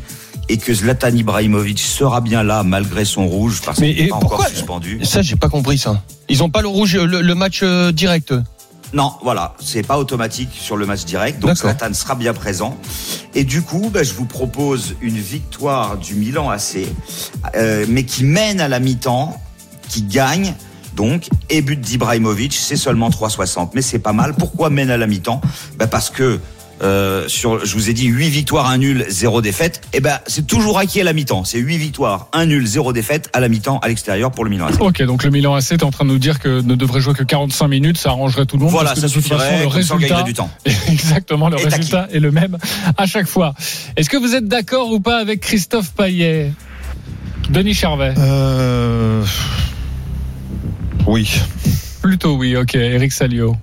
et que Zlatan Ibrahimovic sera bien là malgré son rouge parce qu'il n'est pas encore suspendu. Ça, j'ai pas compris ça. Ils ont pas le rouge, le, le match euh, direct. Non, voilà, c'est pas automatique sur le match direct, donc. Zlatan sera bien présent. Et du coup, bah, je vous propose une victoire du Milan AC, euh, mais qui mène à la mi-temps, qui gagne. Donc, et but d'Ibrahimovic, c'est seulement 3,60, mais c'est pas mal. Pourquoi mène à la mi-temps? Bah Parce que euh, sur, je vous ai dit 8 victoires, 1 nul, 0 défaite. Et ben, c'est toujours acquis à la mi-temps. C'est 8 victoires, 1 nul, 0 défaite à la mi-temps à l'extérieur pour le Milan AC. Ok, donc le Milan AC est en train de nous dire que ne devrait jouer que 45 minutes, ça arrangerait tout le monde. Voilà, parce que ça de toute façon, suffirait, le résultat, du temps. [LAUGHS] exactement, le Et résultat est le même à chaque fois. Est-ce que vous êtes d'accord ou pas avec Christophe Payet? Denis Charvet Euh, Oui. Plutôt oui, ok. Eric Salio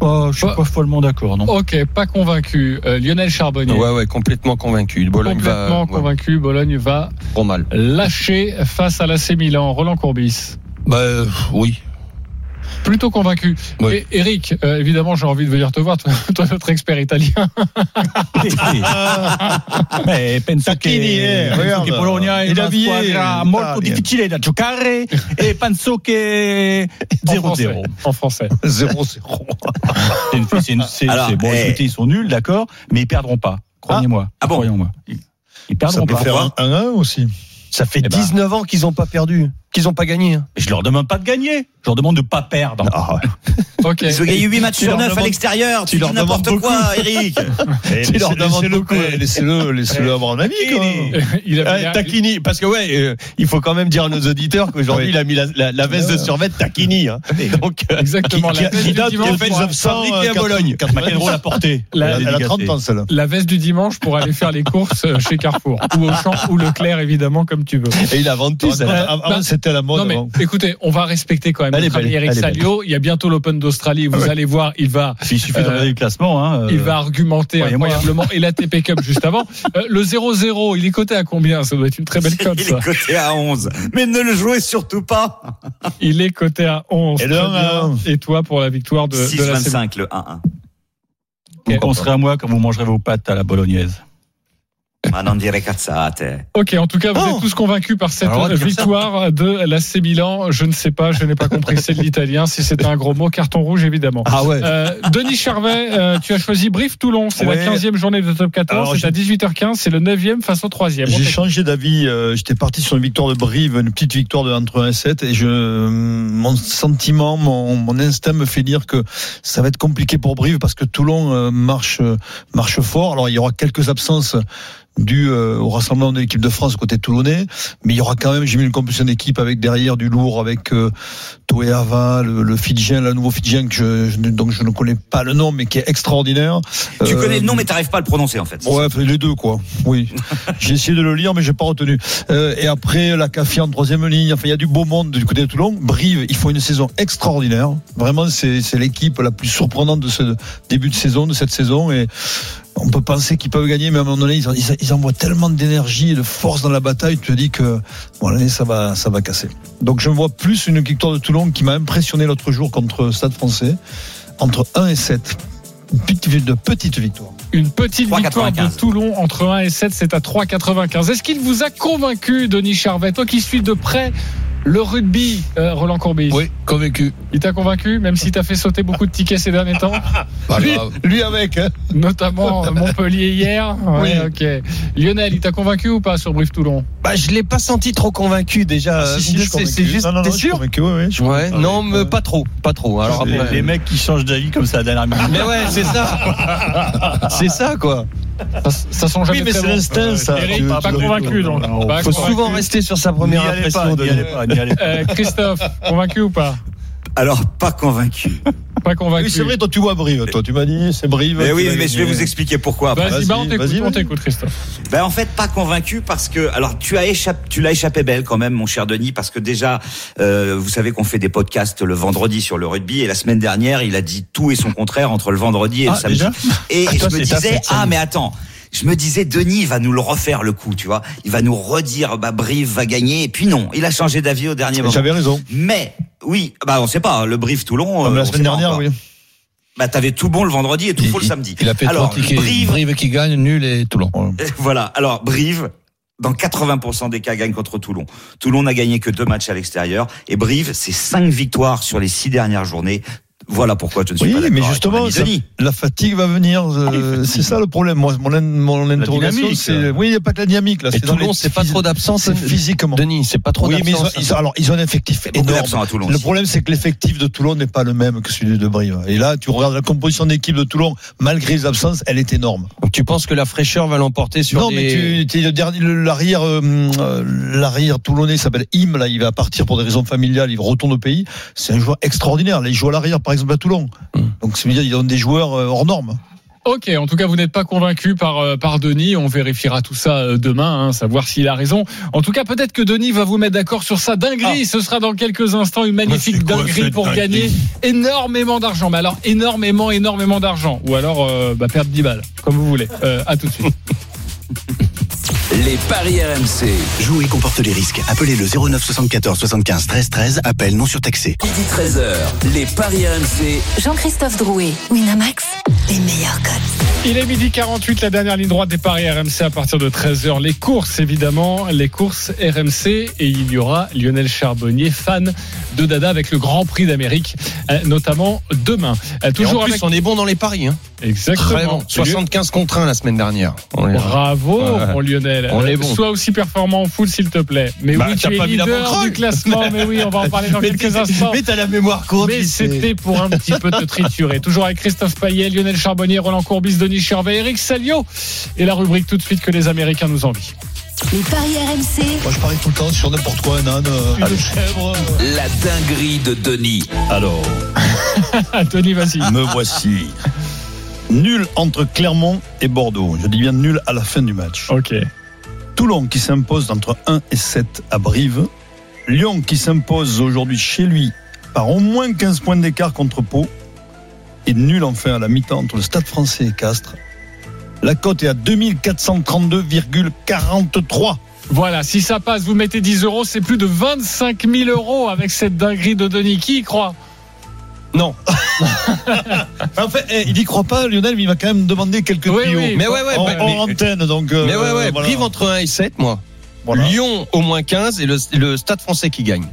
Oh, je suis pas follement d'accord, non. Ok, pas convaincu. Euh, Lionel Charbonnier Ouais, ouais, complètement convaincu. Bologne va Complètement ouais, convaincu. Bologne va trop mal. lâcher face à l'AC Milan. Roland Courbis Bah euh, oui. Plutôt convaincu. Oui. Et Eric, euh, évidemment, j'ai envie de venir te voir, [LAUGHS] toi, toi, notre expert italien. [LAUGHS] Eh, penso Tacchini, eh, regarde. che Bologna è Il una squadra molto difficile da giocare [LAUGHS] e penso che En 0-0. français. En français. 0-0. C'est une- c'est une- c'est- Alors, c'est- bon, eh. écoutez, ils sont nuls, d'accord, mais ils perdront pas. Croyez-moi. Ah bon Croyez-moi. Ils, ils Ça perdront peut pas. faire un 1-1 aussi. Ça fait Eh ben. 19 ans qu'ils ont pas perdu, qu'ils ont pas gagné. hein. Je leur demande pas de gagner. Je leur demande de pas perdre. [LAUGHS] Ok. Ils ont gagné 8 matchs Tu sur leur 9 à l'extérieur. Tu tu dis leur n'importe demandes quoi, Eric. [LAUGHS] Tu leur demandes beaucoup. Laissez-le, laissez-le avoir un avis, quand même. Il a- Ouais, Tacchini, parce que ouais, euh, il faut quand même dire à nos auditeurs qu'aujourd'hui il a mis la, la- la veste de survêt Tacchini. Hein. Donc, euh, Exactement. qui, La veste qui du dimanche à Bologne. McEnroe l'a porté. [LAUGHS] La- Elle a 30 ans, celle-là. la veste du dimanche pour aller faire les courses euh, chez Carrefour ou Auchan ou Leclerc évidemment comme tu veux. Et il a vendu tout. Avant, ça. C'était à la mode. Non mais avant. écoutez, on va respecter quand même est notre ami Eric. Salio. Il y a bientôt l'Open d'Australie. Vous allez voir, il va, Il suffit de Euh, le classement. Hein, il euh, va argumenter incroyablement. Et la TP Cup juste avant. [LAUGHS] Euh, le 0-0, il est coté à combien? Ça doit être une très belle cote. Il est coté à 11. Mais ne le jouez surtout pas. [LAUGHS] Il est coté à 11. Et le Très 1 bien. Et toi pour la victoire de, de la 6-25 le 1-1. Vous penserez à moi quand vous mangerez vos pâtes à la bolognaise. Ma non dire cazzate. Ok, en tout cas, vous Oh êtes tous convaincus par cette victoire de l'AC Milan. Je ne sais pas, je n'ai pas compris, c'est de l'italien. Si c'était un gros mot, carton rouge évidemment. Ah ouais. Euh, Denis Charvet, euh, tu as choisi Brive Toulon. C'est Ouais. la 15e journée de top 14. Alors, C'est à 18h15. C'est le 9e face au 3e. J'ai changé d'avis. euh, J'étais parti sur une victoire de Brive, une petite victoire de entre 1 et 7. Et je, mon sentiment, mon, mon instinct me fait dire que ça va être compliqué pour Brive parce que Toulon euh, marche, euh, marche fort. Alors, il y aura quelques absences dues euh, au rassemblement de l'équipe de France côté toulonnais. Mais il y aura quand même, j'ai mis une composition d'équipe avec derrière du lourd, avec euh, le, le Fidjien, le nouveau Fidjien que je, je, ne- donc je ne connais pas le nom, mais qui est extraordinaire. Tu Euh, connais le nom, mais t'arrives pas à le prononcer, en fait. Ouais, les deux, quoi. Oui. [LAUGHS] j'ai essayé de le lire, mais j'ai pas retenu. Euh, et après, la CAFI en troisième ligne. Enfin, il y a du beau monde du côté de Toulon. Brive, ils font une saison extraordinaire. Vraiment, c'est, c'est l'équipe la plus surprenante de ce début de saison, de cette saison. Et on peut penser qu'ils peuvent gagner, mais à un moment donné, ils, ils, ils envoient tellement d'énergie et de force dans la bataille, tu te dis que, bon, l'année, ça va, ça va casser. Donc, je vois plus une victoire de Toulon qui m'a impressionné l'autre jour contre Stade français, entre 1 et 7. Une petite, de petite victoire. Une petite 3,95. victoire de Toulon entre 1 et 7, c'est à 3,95. Est-ce qu'il vous a convaincu, Denis Charvet, toi qui suis de près le rugby, euh, Roland Courbis Oui, convaincu. Il t'a convaincu, même si t'as fait sauter beaucoup de tickets ces derniers temps, [LAUGHS] Pas Lui, grave. lui avec, hein. notamment Montpellier hier. Ouais, ok. Lionel, il t'a convaincu ou pas sur Brive Toulon? Bah, je l'ai pas senti trop convaincu déjà. Ah, si, si, c'est juste. Non, sûr? convaincu, ouais, ouais, je suis Ouais. convaincu. Non, mais pas trop, pas trop. Alors les, les mecs qui changent d'avis comme ça à la dernière minute. mais ouais, c'est ça. [LAUGHS] c'est ça quoi. Ça, ça sent jamais Oui, mais très c'est bon. l'instinct, ça. Eric, pas convaincu donc. Pas faut convaincu. souvent rester sur sa première impression. pas, pas. Euh, Christophe, convaincu ou pas? Alors, pas convaincu. [LAUGHS] Pas convaincu. Oui, c'est vrai, toi, tu vois Brive. Toi, tu m'as dit, c'est Brive. Mais oui, mais je vais vous expliquer pourquoi. après. Vas-y, bah on Vas-y, t'écoute, Christophe. Ben en fait pas convaincu parce que alors tu as échappé tu l'as échappé belle quand même mon cher Denis parce que déjà euh, vous savez qu'on fait des podcasts le vendredi sur le rugby et la semaine dernière il a dit tout et son contraire entre le vendredi et Ah, le samedi déjà et Ah, je toi, me c'est ta disais ah mais attends je me disais Denis va nous le refaire le coup tu vois il va nous redire bah Brive va gagner et puis non il a changé d'avis au dernier moment J'avais raison. mais oui bah on sait pas le Brive Toulon Comme euh, la on semaine dernière, oui. bah t'avais tout bon le vendredi et tout Il- faux le samedi Il a fait alors. Brive Brive qui gagne, nul et Toulon. voilà. Alors, Brive, dans 80% des cas, gagne contre Toulon. Toulon n'a gagné que deux matchs à l'extérieur. Et Brive, c'est cinq victoires sur les six dernières journées. Voilà pourquoi je ne suis Oui, pas mais justement, ça- la fatigue va venir. euh, c'est ça le problème. Moi, mon, mon interrogation, c'est. Oui, il n'y a pas que la dynamique là. C'est dans Toulon, les c'est pas trop d'absence. C'est physiquement. Denis, c'est pas trop Oui, mais ils ont, d'absence. ils ont- alors ils ont un effectif énorme. à Toulon. Le problème, c'est que l'effectif de Toulon n'est pas le même que celui de Brive. Et là, tu regardes la composition d'équipe de Toulon, malgré les absences, elle est énorme. Donc tu penses que la fraîcheur va l'emporter sur non, les... mais tu, le dernier, l'arrière, euh, euh, l'arrière toulonnais s'appelle Im. Là, il va partir pour des raisons familiales. Il retourne au pays. C'est un joueur extraordinaire. Là, il joue à l'arrière, par exemple, à Toulon. Hmm. Donc, ça veut dire ils ont des joueurs euh, hors normes. Ok, en tout cas, vous n'êtes pas convaincu par, euh, par Denis. On vérifiera tout ça euh, demain, hein, savoir s'il a raison. En tout cas, peut-être que Denis va vous mettre d'accord sur sa dinguerie. Ce sera dans quelques instants une magnifique c'est quoi dinguerie pour dinguerie gagner énormément d'argent. Mais alors, énormément, énormément d'argent. Ou alors, euh, bah, perdre 10 balles, comme vous voulez. Euh, à tout de suite. [LAUGHS] Les paris RMC. Jouer comporte les risques. Appelez le 09 74 75 13 13. Appel non surtaxé. Midi 13h. Les paris RMC. Jean-Christophe Drouet, Winamax, les meilleurs codes. Il est midi 48, la dernière ligne droite des paris RMC à partir de 13h. Les courses, évidemment, les courses RMC. Et il y aura Lionel Charbonnier, fan de Dada avec le Grand Prix d'Amérique, euh, notamment demain. Euh, Toujours en plus, avec... on est bon dans les paris. Hein. Exactement. Bon. 75 contre 1 la semaine dernière. On Bravo, mon Lionel. On est Euh, bon. Sois aussi performant en foot, s'il te plaît. Mais Bah, oui, tu es leader du classement. Mais oui, on va en parler dans [LAUGHS] quelques instants. Mais t'as la mémoire courte. Mais c'était pour un petit peu te triturer. Toujours avec Christophe Payet, Lionel Charbonnier, Roland Courbis, Denis Charvet, Eric Salio. Et la rubrique tout de suite que les Américains nous envient. Les paris RMC, Moi, je parie tout le temps sur n'importe quoi, un âne, euh, une chèvre. euh. La dinguerie de Denis. Alors, Ah, [LAUGHS] Denis, vas-y. Me voici. Nul entre Clermont et Bordeaux. Je dis bien nul à la fin du match. Ok. Toulon qui s'impose entre 1 et 7 à Brive. Lyon qui s'impose aujourd'hui chez lui par au moins 15 points d'écart contre Pau. Et nul enfin à la mi-temps entre le Stade français et Castres. La cote est à 2432,43. Voilà, si ça passe, vous mettez 10 euros, c'est plus de 25 000 euros avec cette dinguerie de Denis. Qui y croit? Non. [LAUGHS] en fait, eh, il y croit pas, Lionel, mais il va quand même demander quelques Oui, tuyaux. oui. Mais ouais, ouais. en, bah, en mais- antenne, donc. euh, Mais ouais, ouais. voilà. Brive entre 1 et 7, moi. Voilà. Lyon au moins 15 et le, le Stade français qui gagne.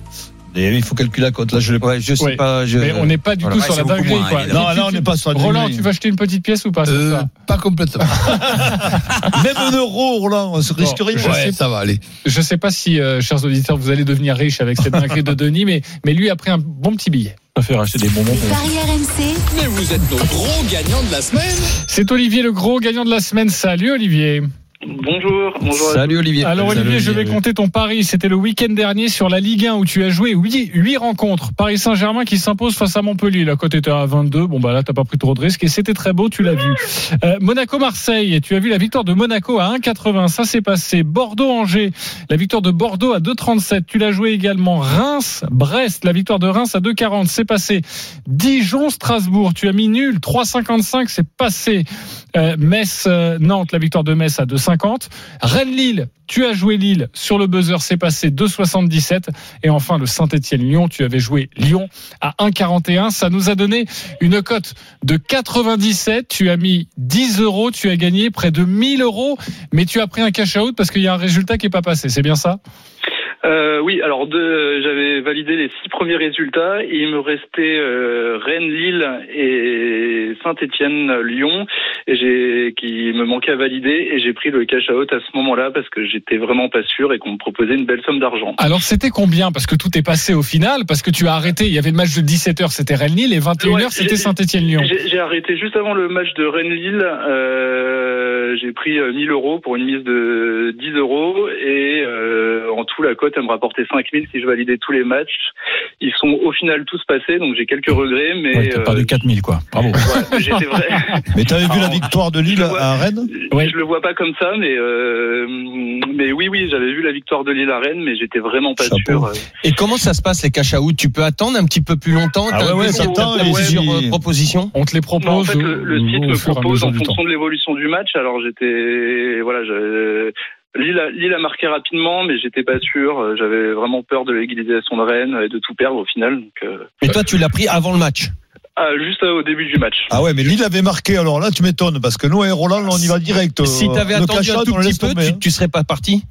Et il faut calculer la cote. Là, je. Ouais, je sais Ouais. pas. Je... Mais on n'est pas du Voilà. tout Ouais, sur la dinguerie. moins, quoi. évidemment. Non, là, on n'est pas sur la Roland, dinguerie. tu vas acheter une petite pièce ou pas Euh, ça pas complètement. [LAUGHS] Même un euro, Roland, on se risque rien. Ouais, ça va aller. Je sais pas si, euh, chers auditeurs, vous allez devenir riche avec cette dinguerie de Denis, mais, mais lui a pris un bon petit billet. préfère acheter des bonbons. paris RMC, Mais vous êtes nos gros gagnants de la semaine. C'est Olivier le gros gagnant de la semaine. Salut Olivier. Bonjour, bonjour. Salut Olivier. Alors Salut, Olivier, je vais compter ton pari. C'était le week-end dernier sur la Ligue 1 où tu as joué 8, huit rencontres. Paris Saint-Germain qui s'impose face à Montpellier. La cote était à 22. Bon bah là t'as pas pris trop de risques et c'était très beau, tu l'as vu. Euh, Monaco-Marseille, tu as vu la victoire de Monaco à 1,80. Ça s'est passé. Bordeaux-Angers, la victoire de Bordeaux à 2,37. Tu l'as joué également. Reims-Brest, la victoire de Reims à 2,40. C'est passé. Dijon-Strasbourg, tu as mis nul. 3,55. C'est passé. Euh, Metz-Nantes, la victoire de Metz à 2,50. Rennes-Lille, tu as joué Lille sur le buzzer, c'est passé 2,77. Et enfin, le Saint-Etienne-Lyon, tu avais joué Lyon à 1,41. Ça nous a donné une cote de 97. Tu as mis 10 euros, tu as gagné près de 1000 euros, mais tu as pris un cash out parce qu'il y a un résultat qui n'est pas passé. C'est bien ça? Euh, oui, alors de- j'avais validé les six premiers résultats. Et il me restait euh, Rennes, Lille et Saint-Étienne, Lyon, et j'ai qui me manquait à valider. Et j'ai pris le cash out à ce moment-là parce que j'étais vraiment pas sûr et qu'on me proposait une belle somme d'argent. Alors c'était combien? Parce que tout est passé au final, parce que tu as arrêté, il y avait le match de c'était 17h, c'était Rennes-Lille, et 21h, Ouais, c'était j'ai- Saint-Etienne-Lyon. J'ai arrêté juste avant le match de Rennes-Lille. Euh, j'ai pris euh, 1000 euros pour une mise de 10 euros et euh, en tout la cote elle me rapportait 5000 si je validais tous les matchs. Ils sont au final tous passés donc j'ai quelques regrets mais Ouais, t'as euh, perdu 4000, quoi. Bravo. [LAUGHS] ouais, j'étais vrai. [LAUGHS] Mais t'avais vu la Alors, victoire de Lille je vois- à Rennes Je le vois pas comme ça mais euh, mais oui oui j'avais vu la victoire de Lille à Rennes mais j'étais vraiment pas sûr. euh. Et comment ça se passe les cash out Tu peux attendre un petit peu plus longtemps? Ah T'as ouais, ouais, et si- euh, propositions? On te les Non, en propose fait, le, le site me propose en fonction temps. de l'évolution du match. Alors j'étais, voilà, je, Lille, a, Lille a marqué rapidement, mais j'étais pas sûr. Euh, J'avais vraiment peur de l'égalisation de Rennes et de tout perdre au final. Donc, euh, Mais toi, tu l'as pris avant le match. ah, juste euh, au début du match. Ah ouais, mais Lille avait marqué, alors là, tu m'étonnes, parce que nous, et Roland, on y va direct. Si Euh, t'avais attendu un out, tout petit peu, tomber, tu, hein. tu serais pas parti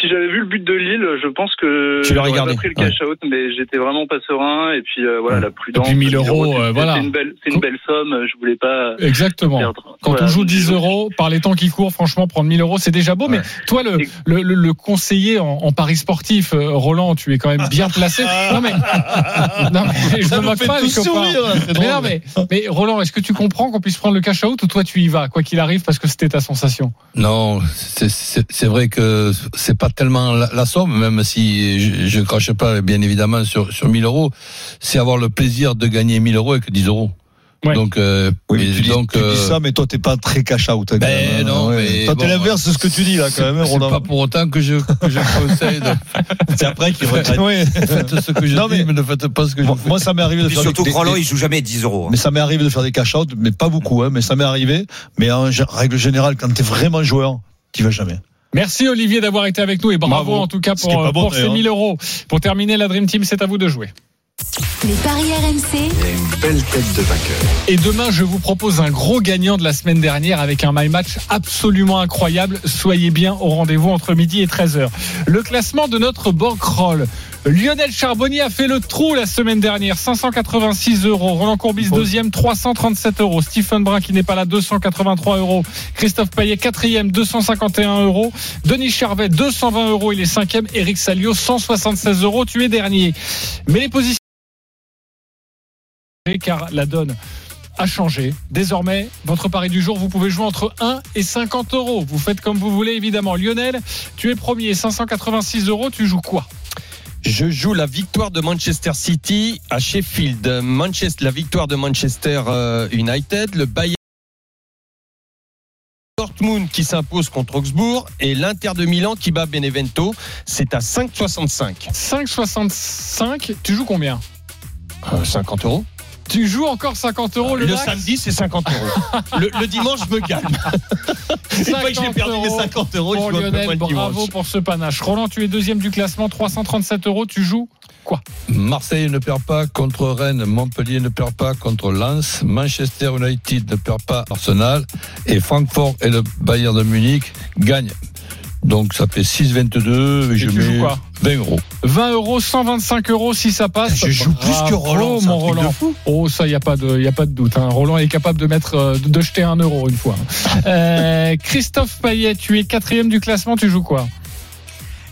Si j'avais vu le but de Lille, je pense que Tu l'aurais j'aurais gardé, pas pris le cash out, mais j'étais vraiment pas serein. Et puis euh, voilà, la prudence. Et puis 1000 euros, euh, c'est voilà. une belle, c'est une belle somme. Je voulais pas. Exactement. perdre. Quand Voilà. on joue 10 euros, par les temps qui courent, franchement, prendre 1000 euros, c'est déjà beau. Mais toi, le, le, le- le conseiller en, en paris sportif, euh, Roland, tu es quand même bien placé. [LAUGHS] Non mais, non, mais je Ça me moque fait pas, tout les Mais, non, mais, mais Roland, est-ce que tu comprends qu'on puisse prendre le cash out ou toi tu y vas, quoi qu'il arrive, parce que c'était ta sensation? Non, c'est- c'est c'est vrai que c'est pas tellement la, la somme, même si je, je crache pas, bien évidemment, sur, sur 1000 euros. C'est avoir le plaisir de gagner 1000 euros avec 10 euros. Ouais. Donc, euh, Oui, tu dis, donc, tu dis euh, ça, mais toi, t'es pas très cash out. hein, Ben hein, non, ouais. mais Toi, t'es bon, l'inverse de ce que tu dis, là, quand même, c'est Roland. pas pour autant que je, que je conseille de [LAUGHS] C'est après qu'il regrette. [LAUGHS] Ouais. faites ce que je Non, dis, mais- mais ne faites pas ce que je Moi, ça m'est arrivé de Puis faire surtout des, des- il joue jamais 10 euros. hein. mais ça m'est arrivé de faire des cash out, mais pas beaucoup, hein, mais ça m'est arrivé. Mais en règle générale, quand t'es vraiment joueur, t'y vas jamais. Merci Olivier d'avoir été avec nous et bravo, Bravo. en tout cas est pour, pas bon, pour ces d'ailleurs. 1000 euros. Pour terminer la Dream Team, c'est à vous de jouer. Les paris RMC. Il y a une belle tête de vainqueur. Et demain, je vous propose un gros gagnant de la semaine dernière avec un my match absolument incroyable. Soyez bien au rendez-vous entre midi et 13h. Le classement de notre bankroll. Lionel Charbonnier a fait le trou la semaine dernière, 586 euros. Roland Courbis deuxième, 337 euros. Stephen Brun qui n'est pas là, 283 euros. Christophe Payet quatrième, 251 euros. Denis Charvet 220 euros, il est cinquième. Eric Salio 176 euros, tu es dernier. Mais les positions car la donne a changé. Désormais, votre pari du jour, vous pouvez jouer entre 1 et 50 euros. Vous faites comme vous voulez, évidemment. Lionel, tu es premier, 586 euros. Tu joues quoi? Je joue la victoire de Manchester City à Sheffield. Manchester, la victoire de Manchester euh, United, le Bayern Dortmund qui s'impose contre Augsbourg et l'Inter de Milan qui bat Benevento. C'est à 5,65. 5,65. Tu joues combien? Euh, 50 euros. Tu joues encore 50 euros le, Le samedi, c'est 50 euros. le, le dimanche, je me calme. [LAUGHS] Une fois que j'ai 50 perdu mes euros 50 euros, je Pour peu Lionel, bravo dimanche. pour ce panache. Roland, tu es deuxième du classement, 337 euros. Tu joues quoi? Marseille ne perd pas contre Rennes, Montpellier ne perd pas contre Lens, Manchester United ne perd pas Arsenal et Francfort et le Bayern de Munich gagnent. Donc ça fait 6,22 et, je tu mets joues quoi? 20 euros. 20 euros, 125 euros si ça passe. Je joue plus que Bravo, Roland, un mon Roland. Oh, ça, il n'y a, pas de- y a pas de doute. hein. Roland est capable de mettre, euh, de de jeter un euro une fois. [LAUGHS] Euh, Christophe Payet, tu es quatrième du classement, tu joues quoi?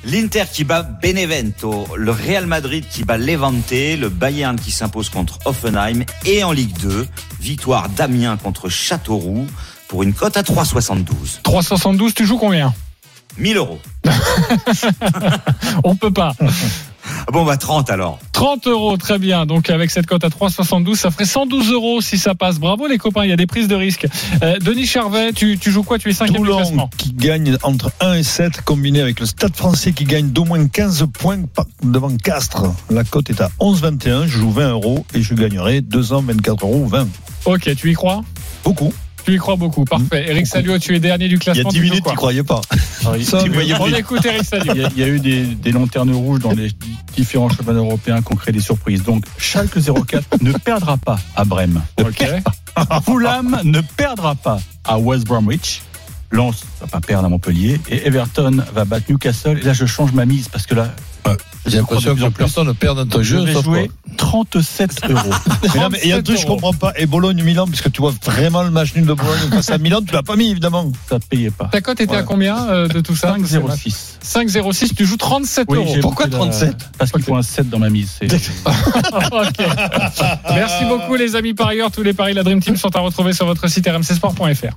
L'Inter qui bat Benevento, le Real Madrid qui bat Levante, le Bayern qui s'impose contre Offenheim et en Ligue 2, victoire d'Amiens contre Châteauroux pour une cote à 3,72. 372, tu joues combien? 1000 euros. [LAUGHS] On peut pas. Ah Bon, bah 30 alors. 30 euros, très bien. Donc avec cette cote à 3,72, ça ferait 112 euros si ça passe. Bravo les copains, il y a des prises de risque. Euh, Denis Charvet, tu, tu joues quoi? Tu es cinquième du Toulon classement. qui gagne entre 1 et 7 combiné avec le Stade français qui gagne d'au moins 15 points devant Castres. La cote est à 11,21. Je joue 20 euros et je gagnerai 2 ans 24 euros 20. Ok, tu y crois? Beaucoup. Tu y crois beaucoup. Parfait. Eric Salio, tu es dernier du Il y a classement. 10 tu joues minutes, tu croyais pas. Alors, Ça, On écoute Eric Salio. Il y, a, il y a eu des, des lanternes rouges dans les différents championnats européens qui ont créé des surprises. Donc, Schalke 04 [LAUGHS] ne perdra pas à Brême. Ok. Fulham ne perdra pas à West Bromwich. Lens va pas perdre à Montpellier. Et Everton va battre Newcastle. Et là, je change ma mise parce que là, J'ai l'impression que personne ne perd dans ton Je jeu, vais jouer 37 [LAUGHS] euros. Mais non, mais il y a un truc que je comprends pas. Et Bologne-Milan, parce que tu vois vraiment le match nul de Bologne [LAUGHS] face à Milan, tu l'as pas mis, évidemment. Ça payait pas. Ta cote était Ouais. à combien euh, de tout ça 5,06. 5,06, tu joues 37 Oui, euros. Pourquoi monté la- 37? Parce qu'il faut un 7 dans ma mise. c'est- [LAUGHS] Ok. Merci beaucoup les amis parieurs. Tous les paris de la Dream Team sont à retrouver sur votre site rmcsport.fr.